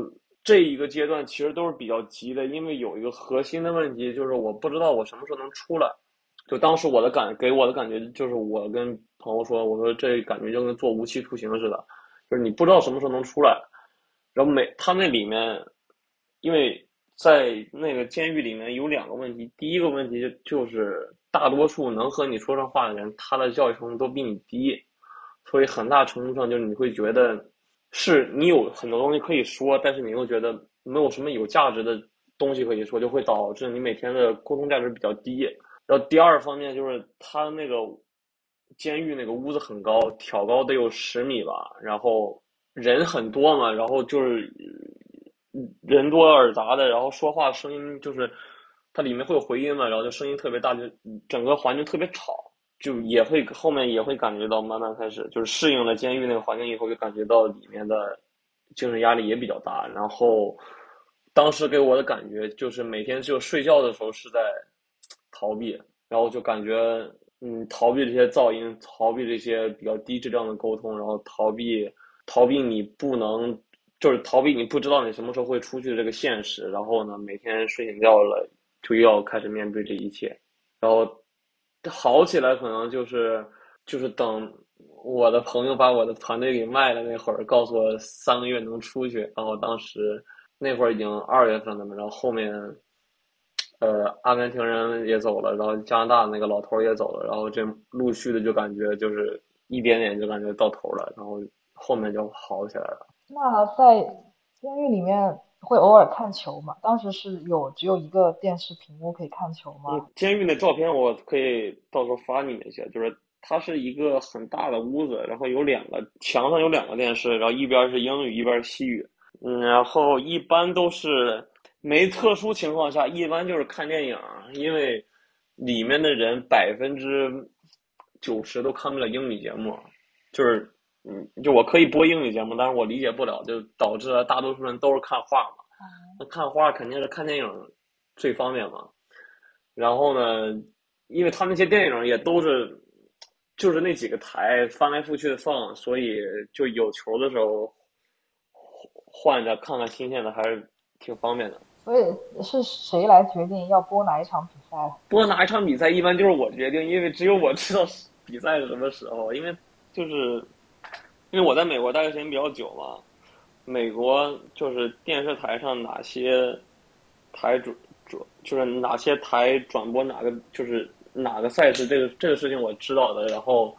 [SPEAKER 4] 这一个阶段其实都是比较急的，因为有一个核心的问题就是我不知道我什么时候能出来。就当时我的感给我的感觉就是我跟朋友说，我说这感觉就跟做无期徒刑似的，就是你不知道什么时候能出来。然后每他那里面因为。在那个监狱里面有两个问题，第一个问题就是大多数能和你说上话的人，他的教育程度都比你低，所以很大程度上就是你会觉得是你有很多东西可以说，但是你又觉得没有什么有价值的东西可以说，就会导致你每天的沟通价值比较低。然后第二方面就是他那个监狱那个屋子很高，挑高得有十米吧，然后人很多嘛，然后就是。人多耳杂的，然后说话声音就是，它里面会有回音嘛，然后就声音特别大，就整个环境特别吵，就也会后面也会感觉到慢慢开始就是适应了监狱那个环境以后，就感觉到里面的精神压力也比较大。然后当时给我的感觉就是每天就睡觉的时候是在逃避，然后就感觉嗯逃避这些噪音，逃避这些比较低质量的沟通，然后逃避逃避你不能。就是逃避你不知道你什么时候会出去的这个现实，然后呢，每天睡醒觉了就要开始面对这一切，然后好起来可能就是就是等我的朋友把我的团队给卖了那会儿，告诉我三个月能出去，然后当时那会儿已经二月份了嘛，然后后面呃阿根廷人也走了，然后加拿大那个老头也走了，然后这陆续的就感觉就是一点点就感觉到头了，然后后面就好起来了。
[SPEAKER 2] 那在监狱里面会偶尔看球吗？当时是有只有一个电视屏幕可以看球吗？
[SPEAKER 4] 监狱的照片我可以到时候发你们一下，就是它是一个很大的屋子，然后有两个墙上有两个电视，然后一边是英语，一边是西语。嗯，然后一般都是没特殊情况下，一般就是看电影，因为里面的人百分之九十都看不了英语节目，就是。嗯，就我可以播英语节目，但是我理解不了，就导致了大多数人都是看画嘛。那看画肯定是看电影最方便嘛。然后呢，因为他那些电影也都是就是那几个台翻来覆去的放，所以就有球的时候换着看看新鲜的，还是挺方便的。
[SPEAKER 2] 所以是谁来决定要播哪一场比赛？
[SPEAKER 4] 播哪一场比赛一般就是我决定，因为只有我知道比赛是什么时候，因为就是。因为我在美国待的时间比较久嘛，美国就是电视台上哪些台转转，就是哪些台转播哪个，就是哪个赛事，这个这个事情我知道的。然后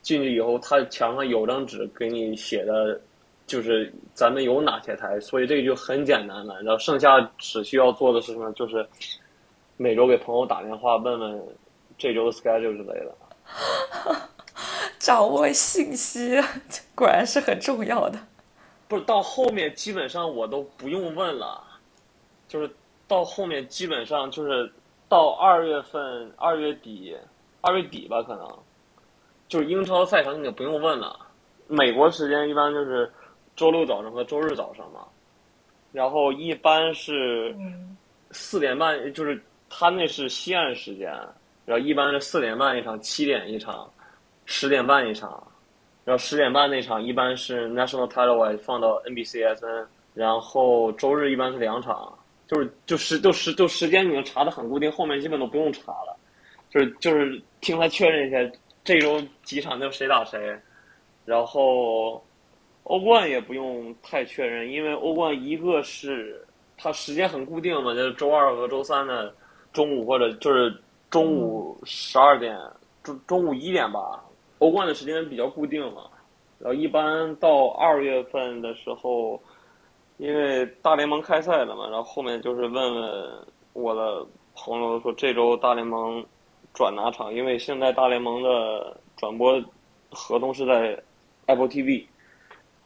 [SPEAKER 4] 进去以后，他墙上有张纸给你写的，就是咱们有哪些台，所以这个就很简单了。然后剩下只需要做的是什么？就是每周给朋友打电话问问这周的 schedule 之类的。
[SPEAKER 3] 掌握信息 果然是很重要的。
[SPEAKER 4] 不是到后面基本上我都不用问了，就是到后面基本上就是到二月份二月底二月底吧，可能就是英超赛程你就不用问了。美国时间一般就是周六早上和周日早上嘛，然后一般是四点半，就是他那是西岸时间，然后一般是四点半一场，七点一场。十点半一场，然后十点半那场一般是 National Title 放到 NBCSN，然后周日一般是两场，就是就时就时就时间已经查的很固定，后面基本都不用查了，就是就是听他确认一下这周几场就谁打谁，然后欧冠也不用太确认，因为欧冠一个是它时间很固定嘛，就是周二和周三的中午或者就是中午十二点中中午一点吧。欧冠的时间比较固定嘛，然后一般到二月份的时候，因为大联盟开赛了嘛，然后后面就是问问我的朋友说这周大联盟转哪场，因为现在大联盟的转播合同是在 Apple TV，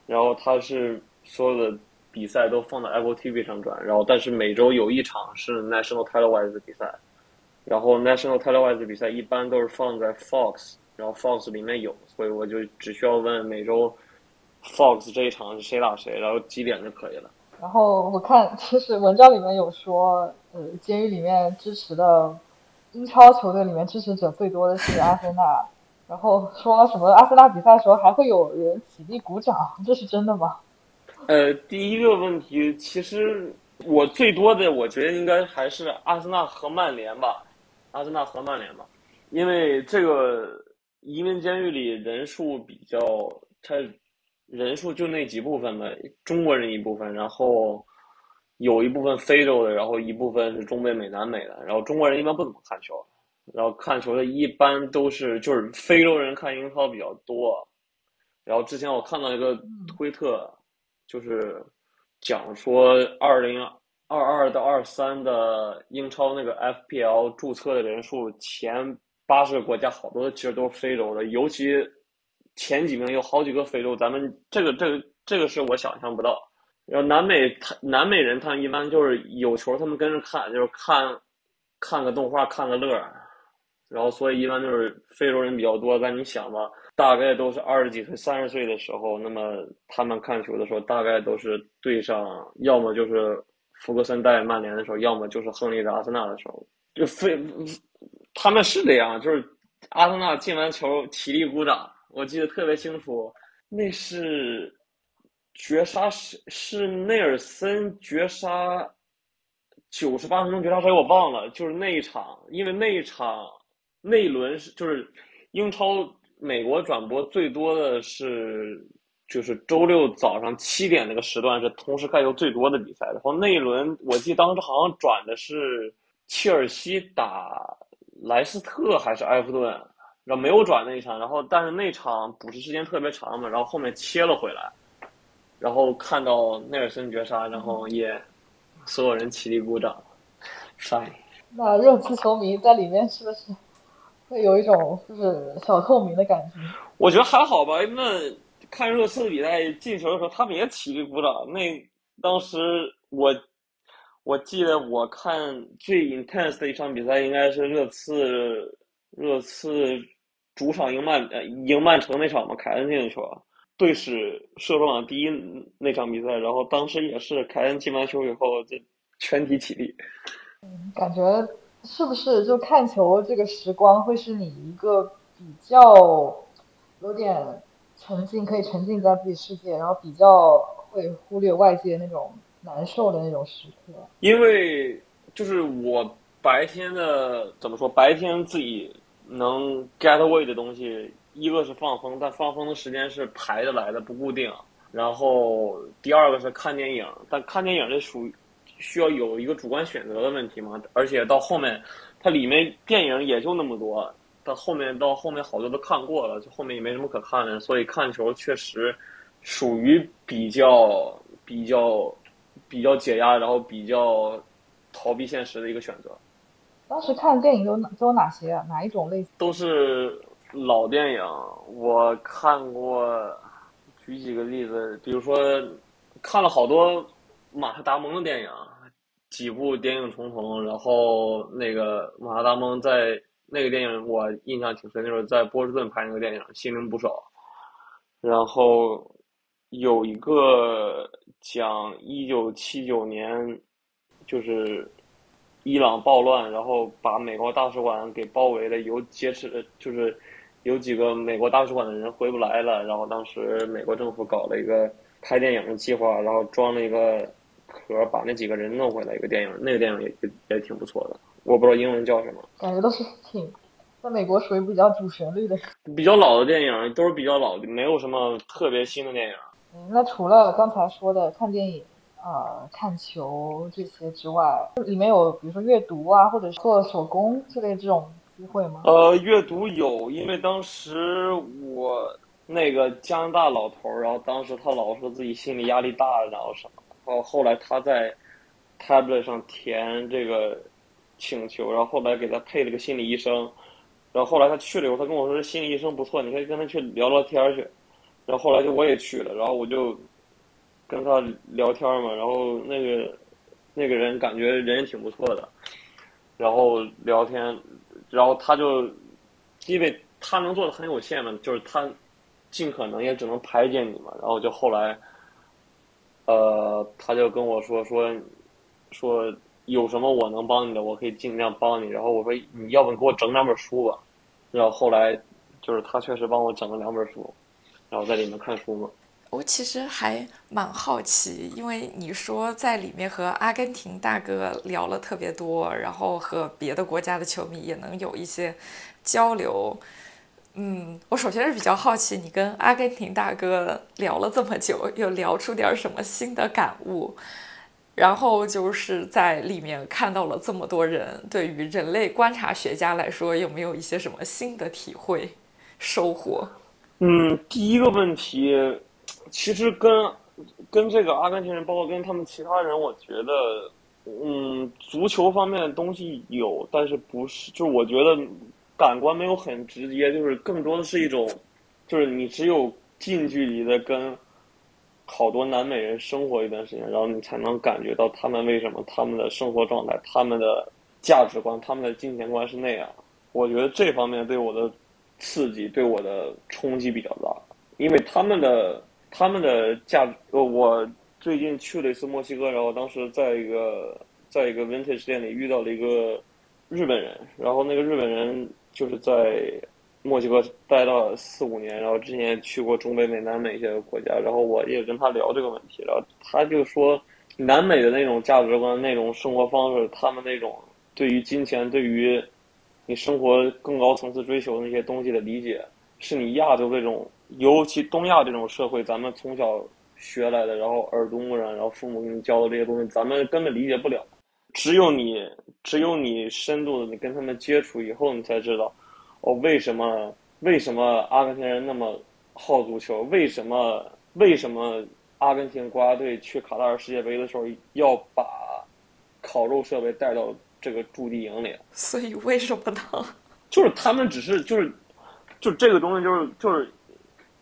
[SPEAKER 4] 然后它是所有的比赛都放在 Apple TV 上转，然后但是每周有一场是 National Televised 比赛，然后 National Televised 比赛一般都是放在 Fox，然后 Fox 里面有，所以我就只需要问每周 Fox 这一场是谁打谁，然后几点就可以了。
[SPEAKER 2] 然后我看就是文章里面有说，呃，监狱里面支持的英超球队里面支持者最多的是阿森纳，然后说什么阿森纳比赛的时候还会有人起立鼓掌，这是真的吗？
[SPEAKER 4] 呃，第一个问题，其实我最多的，我觉得应该还是阿森纳和曼联吧，阿森纳和曼联吧，因为这个移民监狱里人数比较，他人数就那几部分嘛，中国人一部分，然后有一部分非洲的，然后一部分是中北美、南美的，然后中国人一般不怎么看球，然后看球的一般都是就是非洲人看英超比较多，然后之前我看到一个推特。就是讲说，二零二二到二三的英超那个 FPL 注册的人数前八十个国家，好多其实都是非洲的，尤其前几名有好几个非洲。咱们这个这个这个是我想象不到。然后南美他南美人他们一般就是有球他们跟着看，就是看看个动画看个乐然后所以一般就是非洲人比较多。但你想吧。大概都是二十几岁、三十岁的时候，那么他们看球的时候，大概都是对上，要么就是福格森带曼联的时候，要么就是亨利的阿森纳的时候，就非他们是这样，就是阿森纳进完球起立鼓掌，我记得特别清楚，那是绝杀是是内尔森绝杀九十八分钟绝杀谁我忘了，就是那一场，因为那一场那一轮是就是英超。美国转播最多的是，就是周六早上七点那个时段是同时开球最多的比赛。然后那一轮，我记得当时好像转的是切尔西打莱斯特还是埃弗顿，然后没有转那一场。然后但是那场补时时间特别长嘛，然后后面切了回来，然后看到内尔森绝杀，然后也所有人起立鼓掌。帅。
[SPEAKER 2] 那热刺球迷在里面是不是？会有一种就是小透明的感觉。
[SPEAKER 4] 我觉得还好吧。那看热刺比赛进球的时候，他们也起立鼓掌。那当时我我记得我看最 intense 的一场比赛，应该是热刺热刺主场赢曼呃赢曼城那场嘛，凯恩进的球，队史射手榜第一那场比赛。然后当时也是凯恩进完球以后，就全体起立。
[SPEAKER 2] 嗯，感觉。是不是就看球这个时光会是你一个比较有点沉浸，可以沉浸在自己世界，然后比较会忽略外界那种难受的那种时刻？
[SPEAKER 4] 因为就是我白天的怎么说，白天自己能 get away 的东西，一个是放风，但放风的时间是排着来的，不固定。然后第二个是看电影，但看电影这属于。需要有一个主观选择的问题嘛？而且到后面，它里面电影也就那么多，到后面到后面好多都看过了，就后面也没什么可看的，所以看球确实属于比较比较比较解压，然后比较逃避现实的一个选择。
[SPEAKER 2] 当时看的电影都都有哪些啊？哪一种类型？
[SPEAKER 4] 都是老电影，我看过，举几个例子，比如说看了好多。马特·达蒙的电影，几部谍影重重，然后那个马特·达蒙在那个电影我印象挺深，就是在波士顿拍那个电影《心灵捕手》，然后有一个讲一九七九年，就是伊朗暴乱，然后把美国大使馆给包围了，有劫持，就是有几个美国大使馆的人回不来了，然后当时美国政府搞了一个拍电影的计划，然后装了一个。壳把那几个人弄回来一个电影，那个电影也也也挺不错的。我不知道英文叫什么，
[SPEAKER 2] 感觉都是挺在美国属于比较主旋律的。
[SPEAKER 4] 比较老的电影都是比较老的，没有什么特别新的电影。
[SPEAKER 2] 那除了刚才说的看电影、呃看球这些之外，里面有比如说阅读啊，或者是做手工之类这种机会吗？
[SPEAKER 4] 呃，阅读有，因为当时我那个加拿大老头，然后当时他老说自己心理压力大，然后什么。然后后来他在 tablet 上填这个请求，然后后来给他配了个心理医生，然后后来他去了以后，他跟我说心理医生不错，你可以跟他去聊聊天去。然后后来就我也去了，然后我就跟他聊天嘛，然后那个那个人感觉人也挺不错的，然后聊天，然后他就因为他能做的很有限嘛，就是他尽可能也只能排解你嘛，然后就后来，呃，他就跟我说说说有什么我能帮你的，我可以尽量帮你。然后我说你要不你给我整两本书吧，然后后来就是他确实帮我整了两本书。然后在里面看书吗？
[SPEAKER 3] 我其实还蛮好奇，因为你说在里面和阿根廷大哥聊了特别多，然后和别的国家的球迷也能有一些交流。嗯，我首先是比较好奇，你跟阿根廷大哥聊了这么久，又聊出点什么新的感悟？然后就是在里面看到了这么多人，对于人类观察学家来说，有没有一些什么新的体会、收获？
[SPEAKER 4] 嗯，第一个问题，其实跟跟这个阿根廷人，包括跟他们其他人，我觉得，嗯，足球方面的东西有，但是不是，就是我觉得感官没有很直接，就是更多的是一种，就是你只有近距离的跟好多南美人生活一段时间，然后你才能感觉到他们为什么他们的生活状态、他们的价值观、他们的金钱观是那样。我觉得这方面对我的。刺激对我的冲击比较大，因为他们的他们的价呃，我最近去了一次墨西哥，然后当时在一个在一个 vintage 店里遇到了一个日本人，然后那个日本人就是在墨西哥待了四五年，然后之前去过中北美、南美一些国家，然后我也跟他聊这个问题，然后他就说南美的那种价值观、那种生活方式，他们那种对于金钱、对于你生活更高层次追求那些东西的理解，是你亚洲这种，尤其东亚这种社会，咱们从小学来的，然后耳濡目染，然后父母给你教的这些东西，咱们根本理解不了。只有你，只有你深度的你跟他们接触以后，你才知道，哦，为什么为什么阿根廷人那么好足球？为什么为什么阿根廷国家队去卡塔尔世界杯的时候要把烤肉设备带到？这个驻地营里，
[SPEAKER 3] 所以为什么呢？
[SPEAKER 4] 就是他们只是就是，就这个东西就是就是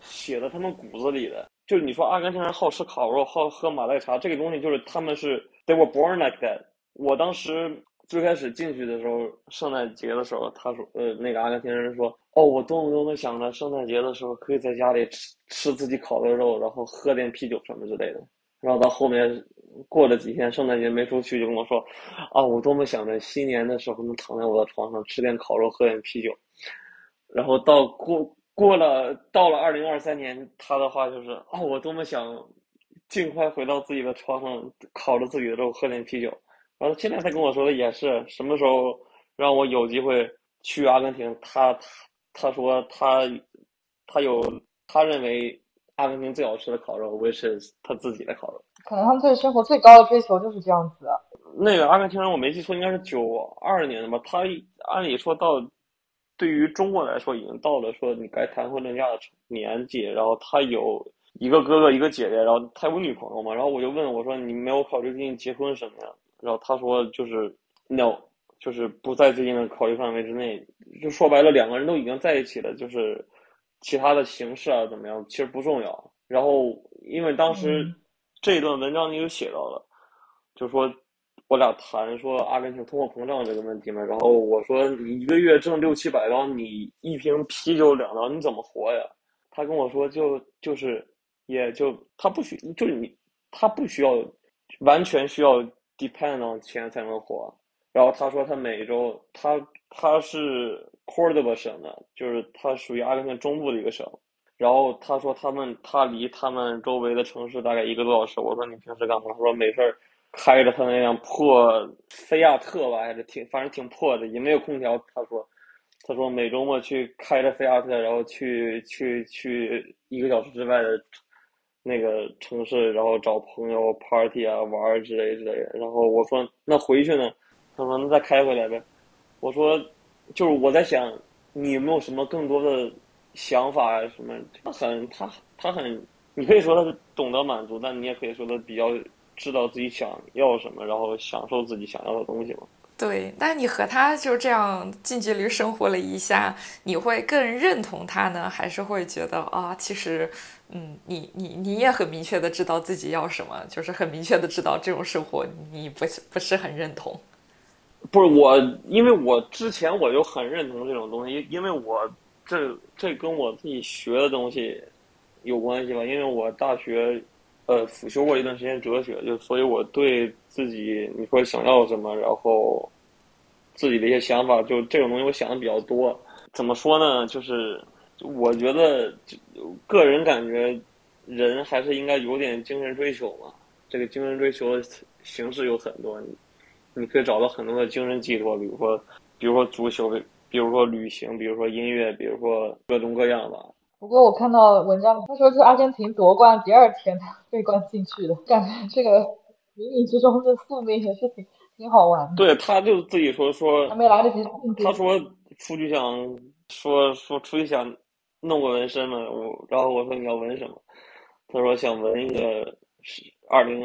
[SPEAKER 4] 写在他们骨子里的。就是你说阿根廷人好吃烤肉，好喝马黛茶，这个东西就是他们是 they were born like that。我当时最开始进去的时候，圣诞节的时候，他说呃那个阿根廷人说，哦，我多么多么想着圣诞节的时候可以在家里吃吃自己烤的肉，然后喝点啤酒什么之类的。然后到后面。过了几天，圣诞节没出去，就跟我说：“啊，我多么想着新年的时候能躺在我的床上吃点烤肉，喝点啤酒。”然后到过过了到了二零二三年，他的话就是：“啊，我多么想尽快回到自己的床上，烤着自己的肉，喝点啤酒。”然后现在他跟我说的也是，什么时候让我有机会去阿根廷？他他说他他有他认为阿根廷最好吃的烤肉，which is 他自己的烤肉。
[SPEAKER 2] 可能他们对生活最高的追求就是这样子。
[SPEAKER 4] 那个阿根廷人，我没记错，应该是九二年的吧？他按理说到，对于中国来说，已经到了说你该谈婚论嫁的年纪。然后他有一个哥哥，一个姐姐，然后他有女朋友嘛。然后我就问我说：“你没有考虑最近结婚什么呀？”然后他说：“就是 no，就是不在最近的考虑范围之内。”就说白了，两个人都已经在一起了，就是其他的形式啊怎么样，其实不重要。然后因为当时。这一段文章你就写到了，就说我俩谈说阿根廷通货膨胀这个问题嘛，然后我说你一个月挣六七百刀，你一瓶啤酒两刀，你怎么活呀？他跟我说就就是，也就他不需就是你他不需要完全需要 depend on 钱才能活。然后他说他每周他他是 Cordoba 省的，就是他属于阿根廷中部的一个省。然后他说他们他离他们周围的城市大概一个多小时。我说你平时干嘛？他说没事儿，开着他那辆破菲亚特吧，还是挺反正挺破的，也没有空调。他说，他说每周末去开着菲亚特，然后去去去一个小时之外的那个城市，然后找朋友 party 啊玩儿之类之类的。然后我说那回去呢？他说那再开回来呗。我说就是我在想你有没有什么更多的。想法啊什么，他很他他很，你可以说他是懂得满足，但你也可以说他比较知道自己想要什么，然后享受自己想要的东西嘛。
[SPEAKER 3] 对，那你和他就这样近距离生活了一下，你会更认同他呢，还是会觉得啊，其实，嗯，你你你也很明确的知道自己要什么，就是很明确的知道这种生活你不是不是很认同。
[SPEAKER 4] 不是我，因为我之前我就很认同这种东西，因为我这这跟我自己学的东西有关系吧，因为我大学。呃，辅修过一段时间哲学，就所以我对自己你说想要什么，然后自己的一些想法，就这种东西我想的比较多。怎么说呢？就是我觉得，个人感觉人还是应该有点精神追求嘛。这个精神追求的形式有很多，你你可以找到很多的精神寄托，比如说，比如说足球，比如说旅行，比如说音乐，比如说各种各样吧。
[SPEAKER 2] 不过我看到文章，他说是阿根廷夺冠第二天被关进去的，感觉这个冥冥之中的宿命也是挺挺好玩的。
[SPEAKER 4] 对，他就自己说说，
[SPEAKER 2] 还没来得及
[SPEAKER 4] 他说出去想说说出去想弄个纹身嘛，我然后我说你要纹什么？他说想纹一个十二零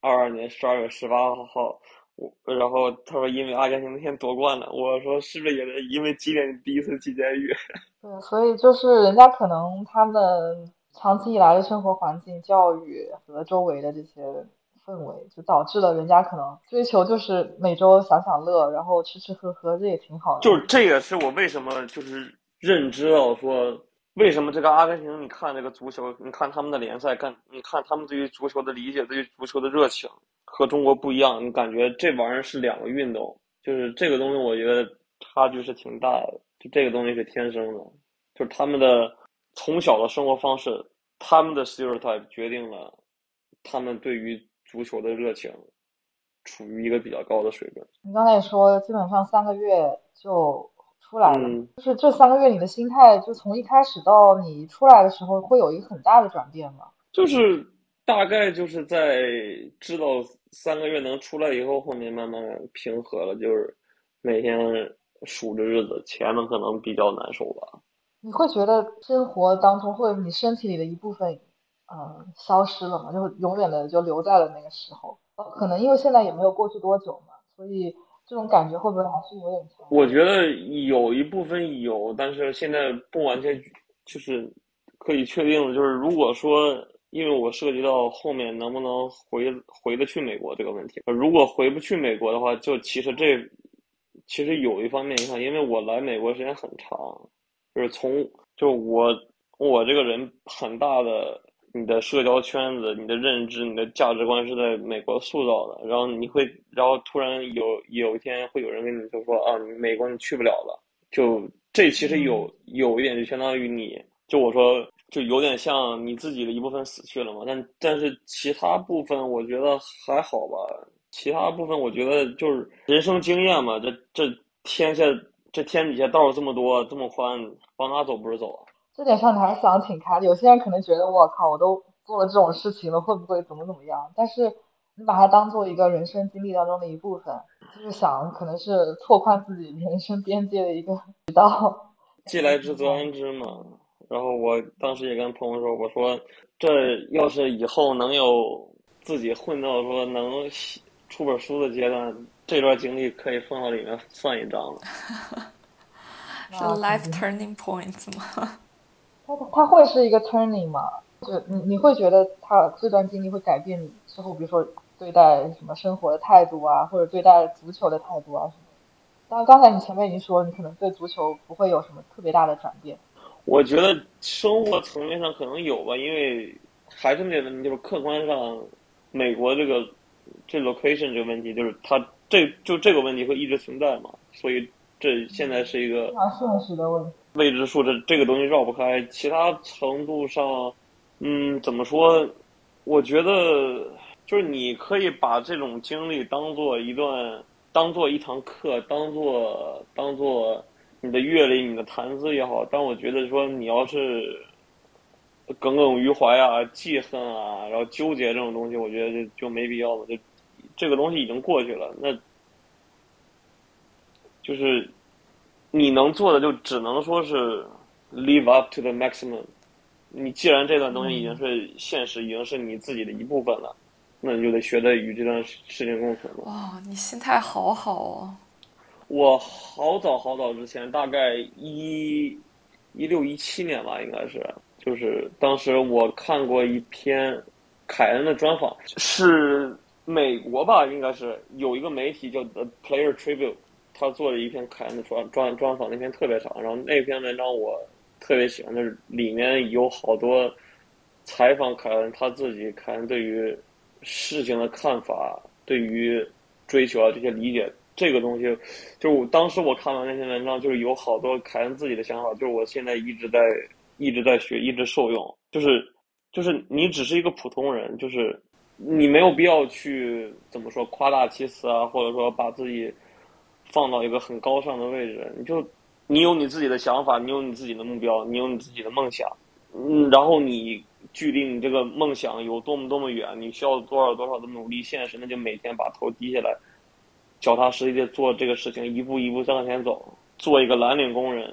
[SPEAKER 4] 二二年十二月十八号。我然后他说因为阿根廷那天夺冠了，我说是不是也是因为今年第一次进监狱？
[SPEAKER 2] 对，所以就是人家可能他们长期以来的生活环境、教育和周围的这些氛围，就导致了人家可能追求就是每周享享乐，然后吃吃喝喝，这也挺好的。
[SPEAKER 4] 就是这也是我为什么就是认知到说。为什么这个阿根廷？你看这个足球，你看他们的联赛，看你看他们对于足球的理解，对于足球的热情和中国不一样。你感觉这玩意儿是两个运动，就是这个东西，我觉得差距是挺大的。就这个东西是天生的，就是他们的从小的生活方式，他们的 stereotype 决定了他们对于足球的热情处于一个比较高的水准。
[SPEAKER 2] 你刚才也说，基本上三个月就。出来了，就是这三个月你的心态，就从一开始到你出来的时候，会有一个很大的转变吗？
[SPEAKER 4] 就是大概就是在知道三个月能出来以后，后面慢慢平和了，就是每天数着日子，前面可能比较难受吧。
[SPEAKER 2] 你会觉得生活当中或者你身体里的一部分，嗯，消失了吗？就永远的就留在了那个时候？可能因为现在也没有过去多久嘛，所以。这种感觉会不会还是有点强？
[SPEAKER 4] 我觉得有一部分有，但是现在不完全就是可以确定的，就是如果说因为我涉及到后面能不能回回得去美国这个问题，如果回不去美国的话，就其实这其实有一方面影响，因为我来美国时间很长，就是从就我我这个人很大的。你的社交圈子、你的认知、你的价值观是在美国塑造的，然后你会，然后突然有有一天会有人跟你就说啊，你美国你去不了了，就这其实有有一点就相当于你就我说就有点像你自己的一部分死去了嘛，但但是其他部分我觉得还好吧，其他部分我觉得就是人生经验嘛，这这天下这天底下道这么多这么宽，往哪走不是走啊？
[SPEAKER 2] 这点上你还是想挺开的。有些人可能觉得我靠，我都做了这种事情了，会不会怎么怎么样？但是你把它当做一个人生经历当中的一部分，就是想可能是拓宽自己人生边界的一个 渠道。
[SPEAKER 4] 既来之则安之嘛。然后我当时也跟朋友说，我说这要是以后能有自己混到说能出本书的阶段，这段经历可以放到里面算一张了。
[SPEAKER 3] 是 life turning point 吗？
[SPEAKER 2] 他他会是一个 turning 吗？就你你会觉得他这段经历会改变你之后，比如说对待什么生活的态度啊，或者对待足球的态度啊什么？当然，刚才你前面已经说，你可能对足球不会有什么特别大的转变。
[SPEAKER 4] 我觉得生活层面上可能有吧，因为还是那个问题，就是客观上，美国这个这 location 这个问题，就是它这就这个问题会一直存在嘛，所以这现在是一个
[SPEAKER 2] 现实的问题。
[SPEAKER 4] 未知数，这这个东西绕不开。其他程度上，嗯，怎么说？我觉得就是你可以把这种经历当做一段，当做一堂课，当做当做你的阅历、你的谈资也好。但我觉得说，你要是耿耿于怀啊、记恨啊，然后纠结这种东西，我觉得就就没必要了。就这个东西已经过去了，那就是。你能做的就只能说是 live up to the maximum。你既然这段东西已经是现实，已经是你自己的一部分了，那你就得学着与这段事情共存了。
[SPEAKER 3] 哇，你心态好好哦！
[SPEAKER 4] 我好早好早之前，大概一一六一七年吧，应该是，就是当时我看过一篇凯恩的专访，是美国吧，应该是有一个媒体叫 The Player Tribute，他做了一篇凯恩的专专专访，那篇特别长，然后那篇文章我特别喜欢，就是里面有好多采访凯恩他自己，凯恩对于事情的看法，对于追求啊这些理解。这个东西，就是当时我看完那篇文章，就是有好多凯恩自己的想法，就是我现在一直在一直在学，一直受用。就是就是你只是一个普通人，就是你没有必要去怎么说夸大其词啊，或者说把自己放到一个很高尚的位置。你就你有你自己的想法，你有你自己的目标，你有你自己的梦想，嗯，然后你距离你这个梦想有多么多么远，你需要多少多少的努力，现实那就每天把头低下来。脚踏实地的做这个事情，一步一步向前走，做一个蓝领工人，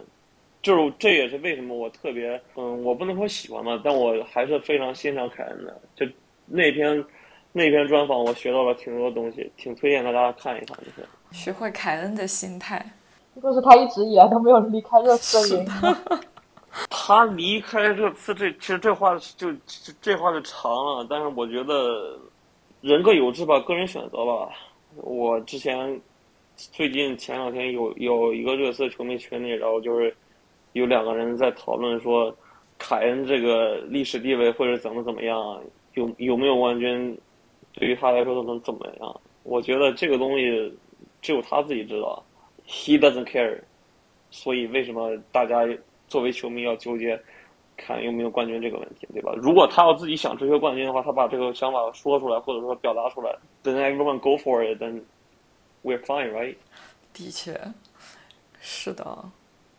[SPEAKER 4] 就是这也是为什么我特别，嗯，我不能说喜欢吧，但我还是非常欣赏凯恩的。就那篇那篇专访，我学到了挺多东西，挺推荐大家看一看就是。
[SPEAKER 3] 学会凯恩的心态，
[SPEAKER 2] 这就是他一直以来都没有离开热刺的原因。
[SPEAKER 4] 他离开热刺，这其实这话就这话就长了，但是我觉得人各有志吧，个人选择吧。我之前最近前两天有有一个热刺球迷群里，然后就是有两个人在讨论说，凯恩这个历史地位或者怎么怎么样，有有没有冠军，对于他来说都能怎么样？我觉得这个东西只有他自己知道，He doesn't care。所以为什么大家作为球迷要纠结看有没有冠军这个问题，对吧？如果他要自己想追求冠军的话，他把这个想法说出来，或者说表达出来。Then everyone go for it, then we're fine, right?
[SPEAKER 3] 的确，是的。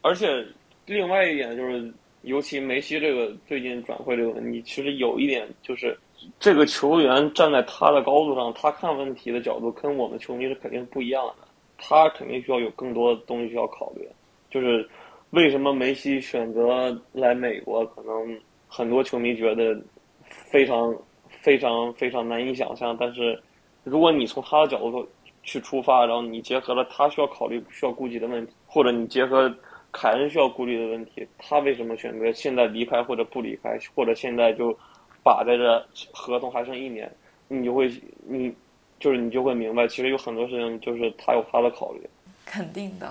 [SPEAKER 4] 而且另外一点就是，尤其梅西这个最近转会这个问题，其实有一点就是，这个球员站在他的高度上，他看问题的角度跟我们球迷是肯定不一样的。他肯定需要有更多的东西需要考虑。就是为什么梅西选择来美国，可能很多球迷觉得非常非常非常难以想象，但是。如果你从他的角度去出发，然后你结合了他需要考虑、需要顾及的问题，或者你结合凯恩需要顾虑的问题，他为什么选择现在离开或者不离开，或者现在就把在这合同还剩一年，你就会你就是你就会明白，其实有很多事情就是他有他的考虑。
[SPEAKER 3] 肯定的。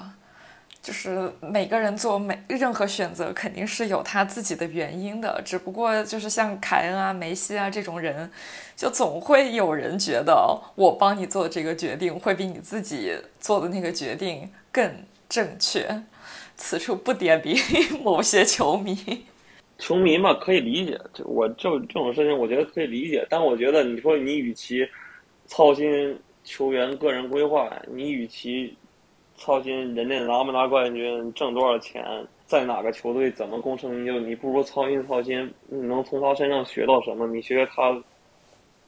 [SPEAKER 3] 就是每个人做每任何选择，肯定是有他自己的原因的。只不过就是像凯恩啊、梅西啊这种人，就总会有人觉得我帮你做这个决定，会比你自己做的那个决定更正确。此处不点名某些球迷。
[SPEAKER 4] 球迷嘛，可以理解。就我就这种事情，我觉得可以理解。但我觉得你说你与其操心球员个人规划，你与其。操心人家拿不拿冠军，挣多少钱，在哪个球队怎么功成名就？你不如操心操心，你能从他身上学到什么？你学学他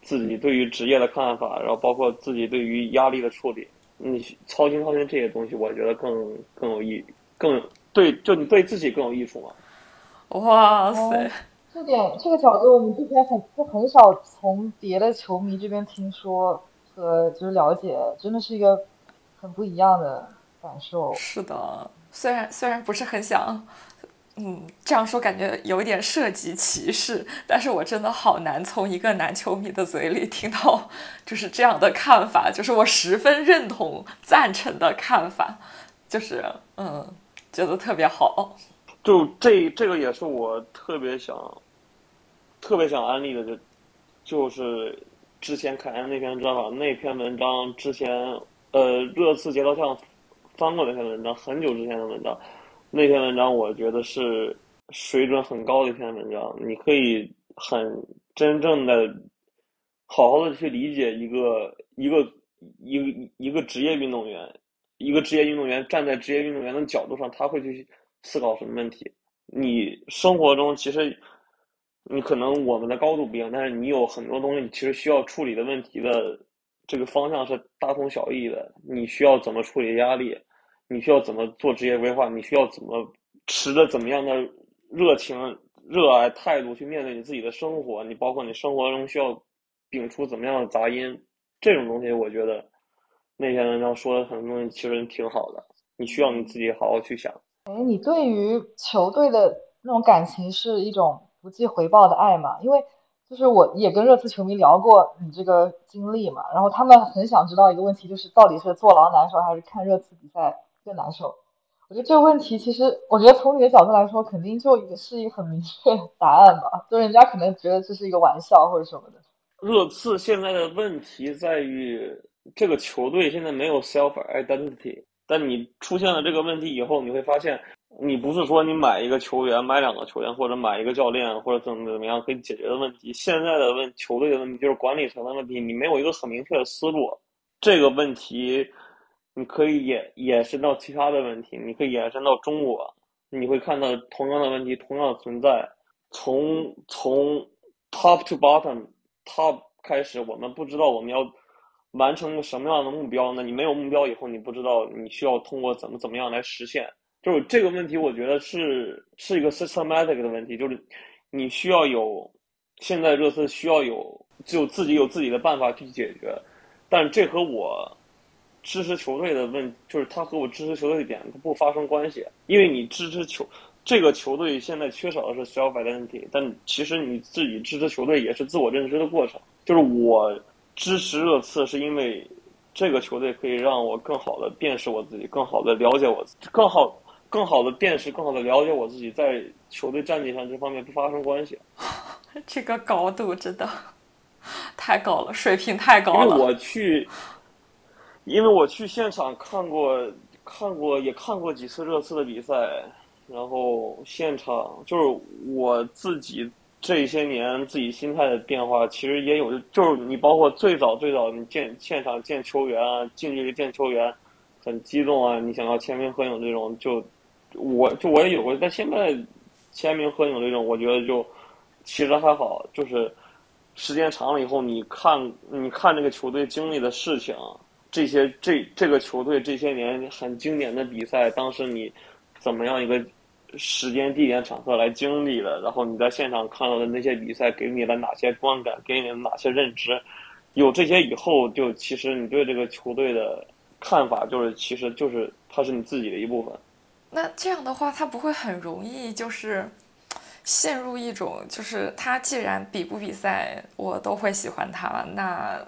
[SPEAKER 4] 自己对于职业的看法，然后包括自己对于压力的处理。你操心操心这些东西，我觉得更更有益，更对，就你对自己更有益处嘛。
[SPEAKER 3] 哇塞，
[SPEAKER 2] 这点这个角度，我们之前很就很少从别的球迷这边听说和就是了解，真的是一个很不一样的。感受
[SPEAKER 3] 是的，虽然虽然不是很想，嗯，这样说感觉有一点涉及歧视，但是我真的好难从一个男球迷的嘴里听到就是这样的看法，就是我十分认同、赞成的看法，就是嗯，觉得特别好。
[SPEAKER 4] 就这这个也是我特别想、特别想安利的，就就是之前凯恩那篇专访那篇文章之前，呃，热刺街头巷。翻过那篇文章，很久之前的文章，那篇文章我觉得是水准很高的一篇文章。你可以很真正的、好好的去理解一个一个一一个职业运动员，一个职业运动员站在职业运动员的角度上，他会去思考什么问题。你生活中其实你可能我们的高度不一样，但是你有很多东西其实需要处理的问题的这个方向是大同小异的。你需要怎么处理压力？你需要怎么做职业规划？你需要怎么持着怎么样的热情、热爱态度去面对你自己的生活？你包括你生活中需要摒除怎么样的杂音？这种东西，我觉得那篇文章说的很多东西其实挺好的，你需要你自己好好去想。
[SPEAKER 2] 哎，你对于球队的那种感情是一种不计回报的爱吗？因为就是我也跟热刺球迷聊过你这个经历嘛，然后他们很想知道一个问题，就是到底是坐牢难受还是看热刺比赛更难受？我觉得这个问题其实，我觉得从你的角度来说，肯定就也是一个很明确答案吧，就人家可能觉得这是一个玩笑或者什么的。
[SPEAKER 4] 热刺现在的问题在于，这个球队现在没有 self identity。但你出现了这个问题以后，你会发现，你不是说你买一个球员、买两个球员，或者买一个教练，或者怎么怎么样可以解决的问题。现在的问球队的问题就是管理层的问题，你没有一个很明确的思路。这个问题，你可以延延伸到其他的问题，你可以延伸到中国，你会看到同样的问题同样存在。从从 top to bottom，top 开始，我们不知道我们要。完成个什么样的目标呢？你没有目标以后，你不知道你需要通过怎么怎么样来实现。就是这个问题，我觉得是是一个 systematic 的问题，就是你需要有现在热刺需要有就自己有自己的办法去解决。但这和我支持球队的问，就是他和我支持球队的点它不发生关系。因为你支持球这个球队现在缺少的是 self identity，但其实你自己支持球队也是自我认知的过程。就是我。支持热刺是因为这个球队可以让我更好的辨识我自己，更好的了解我，更好、更好的辨识、更好的了解我自己，在球队战绩上这方面不发生关系。
[SPEAKER 3] 这个高度真的太高了，水平太高了。
[SPEAKER 4] 因为我去，因为我去现场看过、看过也看过几次热刺的比赛，然后现场就是我自己。这些年自己心态的变化，其实也有，就是你包括最早最早你见现场见球员啊，近距离见球员，很激动啊，你想要签名合影这种，就我就我也有过，但现在签名合影这种，我觉得就其实还好，就是时间长了以后，你看你看这个球队经历的事情，这些这这个球队这些年很经典的比赛，当时你怎么样一个。时间、地点、场合来经历了，然后你在现场看到的那些比赛给你了哪些观感，给你了哪些认知？有这些以后，就其实你对这个球队的看法，就是其实就是它是你自己的一部分。
[SPEAKER 3] 那这样的话，他不会很容易就是陷入一种，就是他既然比不比赛我都会喜欢他了，那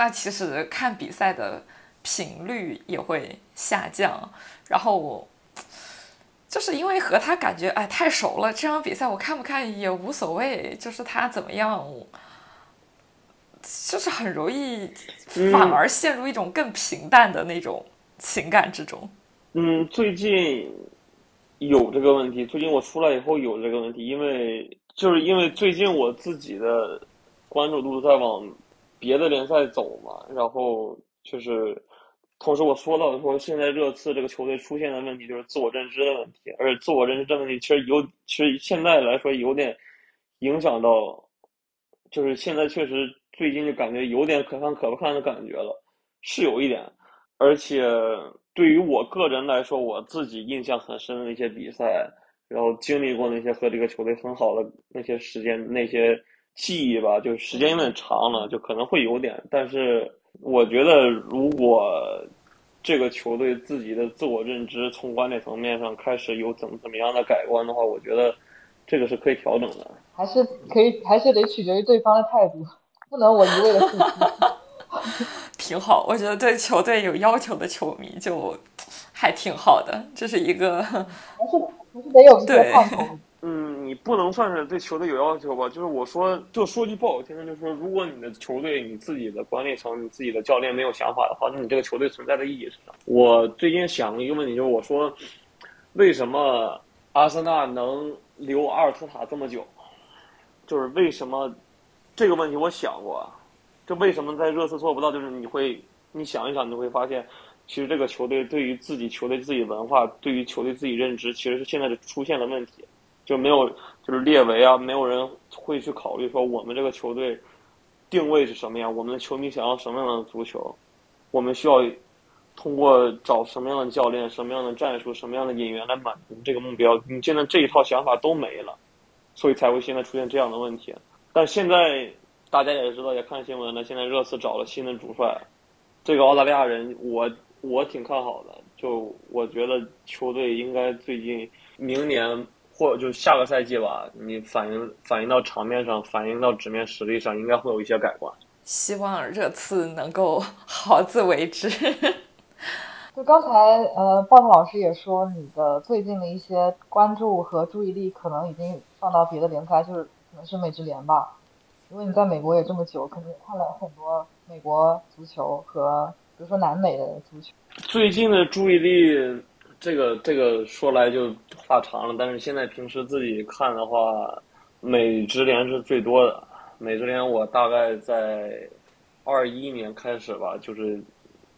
[SPEAKER 3] 那其实看比赛的频率也会下降，然后我。就是因为和他感觉哎太熟了，这场比赛我看不看也无所谓，就是他怎么样，就是很容易反而陷入一种更平淡的那种情感之中。
[SPEAKER 4] 嗯，最近有这个问题，最近我出来以后有这个问题，因为就是因为最近我自己的关注度在往别的联赛走嘛，然后就是。同时，我说到说，现在热刺这个球队出现的问题就是自我认知的问题，而且自我认知这问题其实有，其实现在来说有点影响到，就是现在确实最近就感觉有点可看可不看的感觉了，是有一点。而且对于我个人来说，我自己印象很深的那些比赛，然后经历过那些和这个球队很好的那些时间、那些记忆吧，就是时间有点长了，就可能会有点，但是。我觉得，如果这个球队自己的自我认知从管理层面上开始有怎么怎么样的改观的话，我觉得这个是可以调整的。
[SPEAKER 2] 还是可以，还是得取决于对方的态度，不能我一味的付出。
[SPEAKER 3] 挺好，我觉得对球队有要求的球迷就还挺好的，这是一个
[SPEAKER 2] 还是还是得有这个盼头。
[SPEAKER 4] 你不能算是对球队有要求吧？就是我说，就说句不好听的，就是说，如果你的球队、你自己的管理层、你自己的教练没有想法的话，那你这个球队存在的意义是什么？我最近想了一个问题，就是我说，为什么阿森纳能留阿尔特塔这么久？就是为什么这个问题我想过，就为什么在热刺做不到？就是你会，你想一想，你会发现，其实这个球队对于自己球队自己文化，对于球队自己认知，其实是现在是出现了问题。就没有，就是列维啊，没有人会去考虑说我们这个球队定位是什么样，我们的球迷想要什么样的足球，我们需要通过找什么样的教练、什么样的战术、什么样的引援来满足这个目标。你现在这一套想法都没了，所以才会现在出现这样的问题。但现在大家也知道，也看新闻了，现在热刺找了新的主帅，这个澳大利亚人，我我挺看好的。就我觉得球队应该最近明年或就下个赛季吧，你反映反映到场面上，反映到纸面实力上，应该会有一些改观。
[SPEAKER 3] 希望这次能够 好自为之。
[SPEAKER 2] 就刚才呃，鲍特老师也说，你的最近的一些关注和注意力可能已经放到别的联赛，就是可能是美职联吧。因为你在美国也这么久，肯定看了很多美国足球和比如说南美的足球。
[SPEAKER 4] 最近的注意力，这个这个说来就话长了。但是现在平时自己看的话，美职联是最多的。美职联我大概在二一年开始吧，就是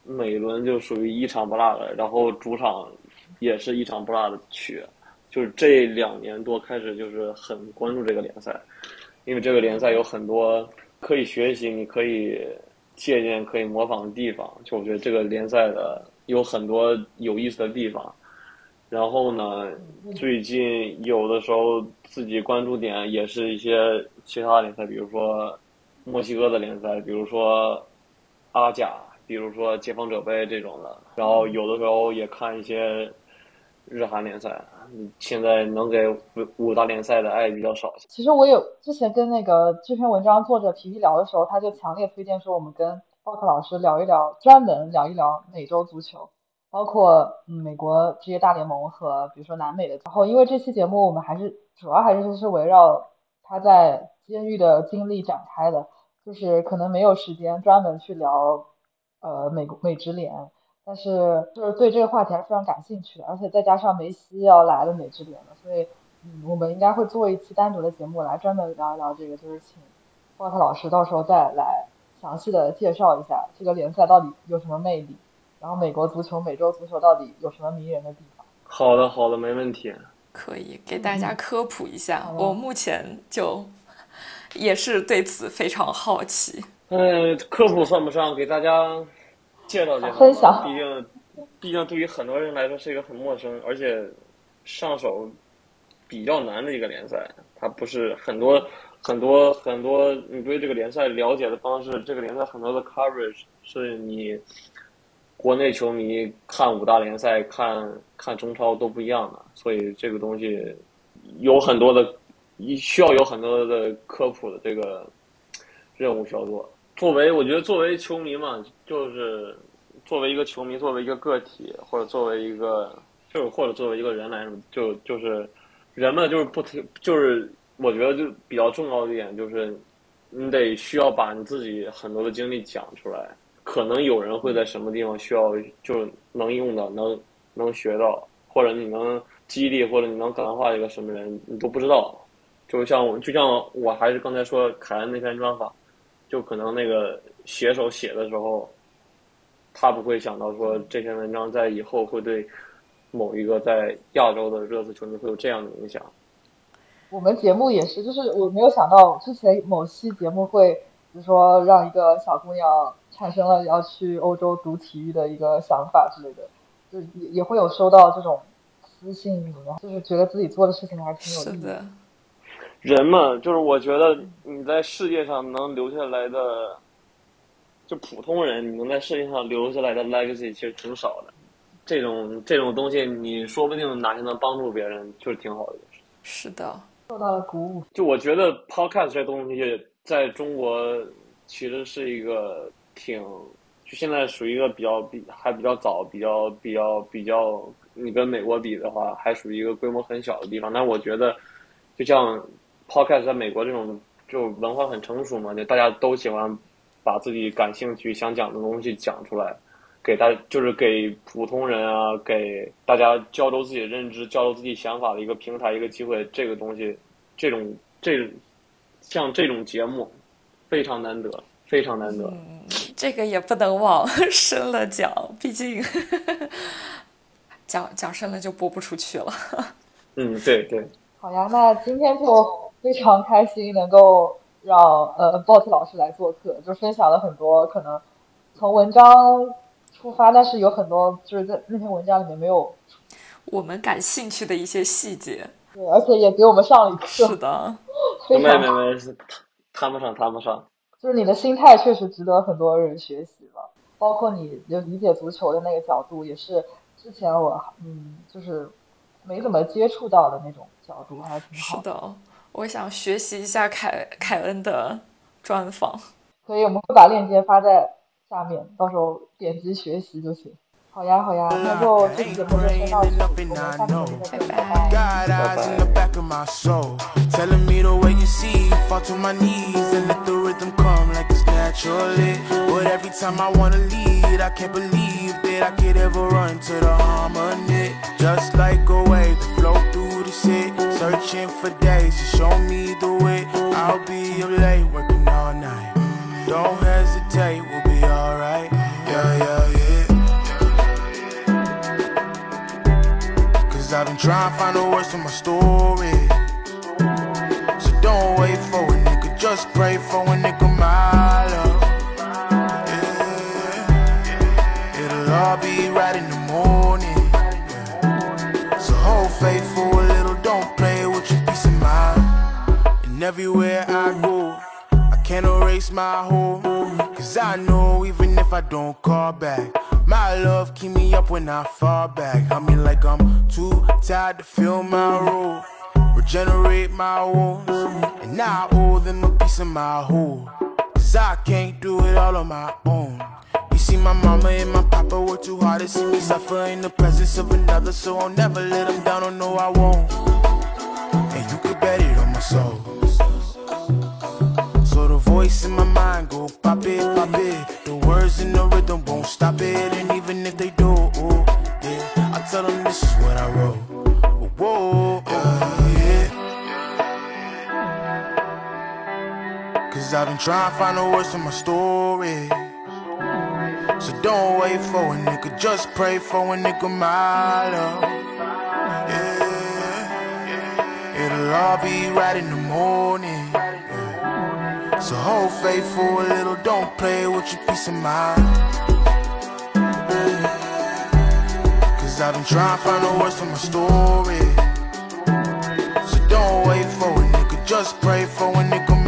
[SPEAKER 4] 每轮就属于一场不落的，然后主场也是一场不落的去。就是这两年多开始，就是很关注这个联赛。因为这个联赛有很多可以学习、你可以借鉴、可以模仿的地方，就我觉得这个联赛的有很多有意思的地方。然后呢，最近有的时候自己关注点也是一些其他联赛，比如说墨西哥的联赛，比如说阿甲，比如说解放者杯这种的。然后有的时候也看一些日韩联赛。现在能给五五大联赛的爱比较少。
[SPEAKER 2] 其实我有之前跟那个这篇文章作者皮皮聊的时候，他就强烈推荐说我们跟鲍克老师聊一聊，专门聊一聊美洲足球，包括嗯美国职业大联盟和比如说南美的。然后因为这期节目我们还是主要还是是围绕他在监狱的经历展开的，就是可能没有时间专门去聊呃美国美职联。但是就是对这个话题还是非常感兴趣的，而且再加上梅西要来了美职联了，所以嗯，我们应该会做一期单独的节目来专门聊一聊这个，就是请鲍特老师到时候再来详细的介绍一下这个联赛到底有什么魅力，然后美国足球、美洲足球到底有什么迷人的地方。
[SPEAKER 4] 好的，好的，没问题。
[SPEAKER 3] 可以给大家科普一下，我目前就也是对此非常好奇。
[SPEAKER 4] 嗯，科普算不上，给大家。介绍介绍，分享毕竟，毕竟对于很多人来说是一个很陌生，而且上手比较难的一个联赛。它不是很多很多很多，你对这个联赛了解的方式，这个联赛很多的 coverage 是你国内球迷看五大联赛、看看中超都不一样的，所以这个东西有很多的，需要有很多的科普的这个任务需要做。作为我觉得作为球迷嘛，就是作为一个球迷，作为一个个体，或者作为一个，就是或者作为一个人来说，就就是人们就是不就是我觉得就比较重要的一点就是，你得需要把你自己很多的经历讲出来。可能有人会在什么地方需要，就能用到，能能学到，或者你能激励，或者你能感化一个什么人，你都不知道。就像我，就像我还是刚才说凯恩那篇专访。就可能那个写手写的时候，他不会想到说这篇文章在以后会对某一个在亚洲的热刺球迷会有这样的影响。
[SPEAKER 2] 我们节目也是，就是我没有想到之前某期节目会，比如说让一个小姑娘产生了要去欧洲读体育的一个想法之类的，就也也会有收到这种私信，然后就是觉得自己做的事情还挺有意义的。
[SPEAKER 4] 人嘛，就是我觉得你在世界上能留下来的，就普通人，你能在世界上留下来的 legacy 其实挺少的。这种这种东西，你说不定哪天能帮助别人，就是挺好的。
[SPEAKER 3] 是的，
[SPEAKER 2] 受到了鼓舞。
[SPEAKER 4] 就我觉得 podcast 这东西在中国其实是一个挺，就现在属于一个比较比还比较早，比较比较比较，你跟美国比的话，还属于一个规模很小的地方。但我觉得，就像。Podcast 在美国这种就文化很成熟嘛，就大家都喜欢把自己感兴趣、想讲的东西讲出来，给大就是给普通人啊，给大家交流自己的认知、交流自己想法的一个平台、一个机会。这个东西，这种这像这种节目非常难得，非常难得。
[SPEAKER 3] 嗯，这个也不能往 深了讲，毕竟讲讲深了就播不出去了。
[SPEAKER 4] 嗯，对对。
[SPEAKER 2] 好呀，那今天就。非常开心能够让呃 bot 老师来做客，就分享了很多可能从文章出发，但是有很多就是在那篇文章里面没有
[SPEAKER 3] 我们感兴趣的一些细节。
[SPEAKER 2] 对，而且也给我们上了一课。
[SPEAKER 3] 是的，
[SPEAKER 4] 没没 没，谈不上谈不上。
[SPEAKER 2] 就是你的心态确实值得很多人学习吧。包括你就理解足球的那个角度，也是之前我嗯就是没怎么接触到的那种角度，还挺好。
[SPEAKER 3] 是的，我想学习一下凯凯恩的专访。
[SPEAKER 2] 所以，我们会把链接发在下面，到时候点击学习就行。好呀，好呀，那就这期节目就先到这里，我们下期节目再见，拜拜。
[SPEAKER 1] God eyes in the back of my soul, telling me to wait and see. Fall to my knees and let the rhythm come like it's naturally. But every time I wanna lead, I can't believe that I could ever run to the harmony. Just like a wave that flow through the city, searching for days to show me the way. I'll be up late working all night. Don't hesitate, we'll be I've been trying to find the words to my story. So don't wait for a nigga, just pray for a nigga, my love. Yeah. It'll all be right in the morning. Yeah. So hold faith for a little, don't play with your peace of mind. And everywhere I go, I can't erase my home. Cause I know even if I don't call back, my love keep me up when I fall back. I mean, like I'm too tired to fill my role, regenerate my wounds. And I owe them a piece of my whole. Cause I can't do it all on my own. You see, my mama and my papa work too hard to see me suffer in the presence of another. So I'll never let them down, oh no, I won't. And you could bet it on my soul. Voice in my mind go pop it, pop it. The words in the rhythm won't stop it. And even if they do, ooh, yeah, I tell them this is what I wrote. Whoa, oh, yeah. Cause I've been trying to find the words to my story. So don't wait for a nigga, just pray for a nigga, my love. Yeah, it'll all be right in the morning. So hold faith for a little, don't play with your peace of mind. Cause I've been trying to find the words to my story. So don't wait for a nigga, just pray for a nigga,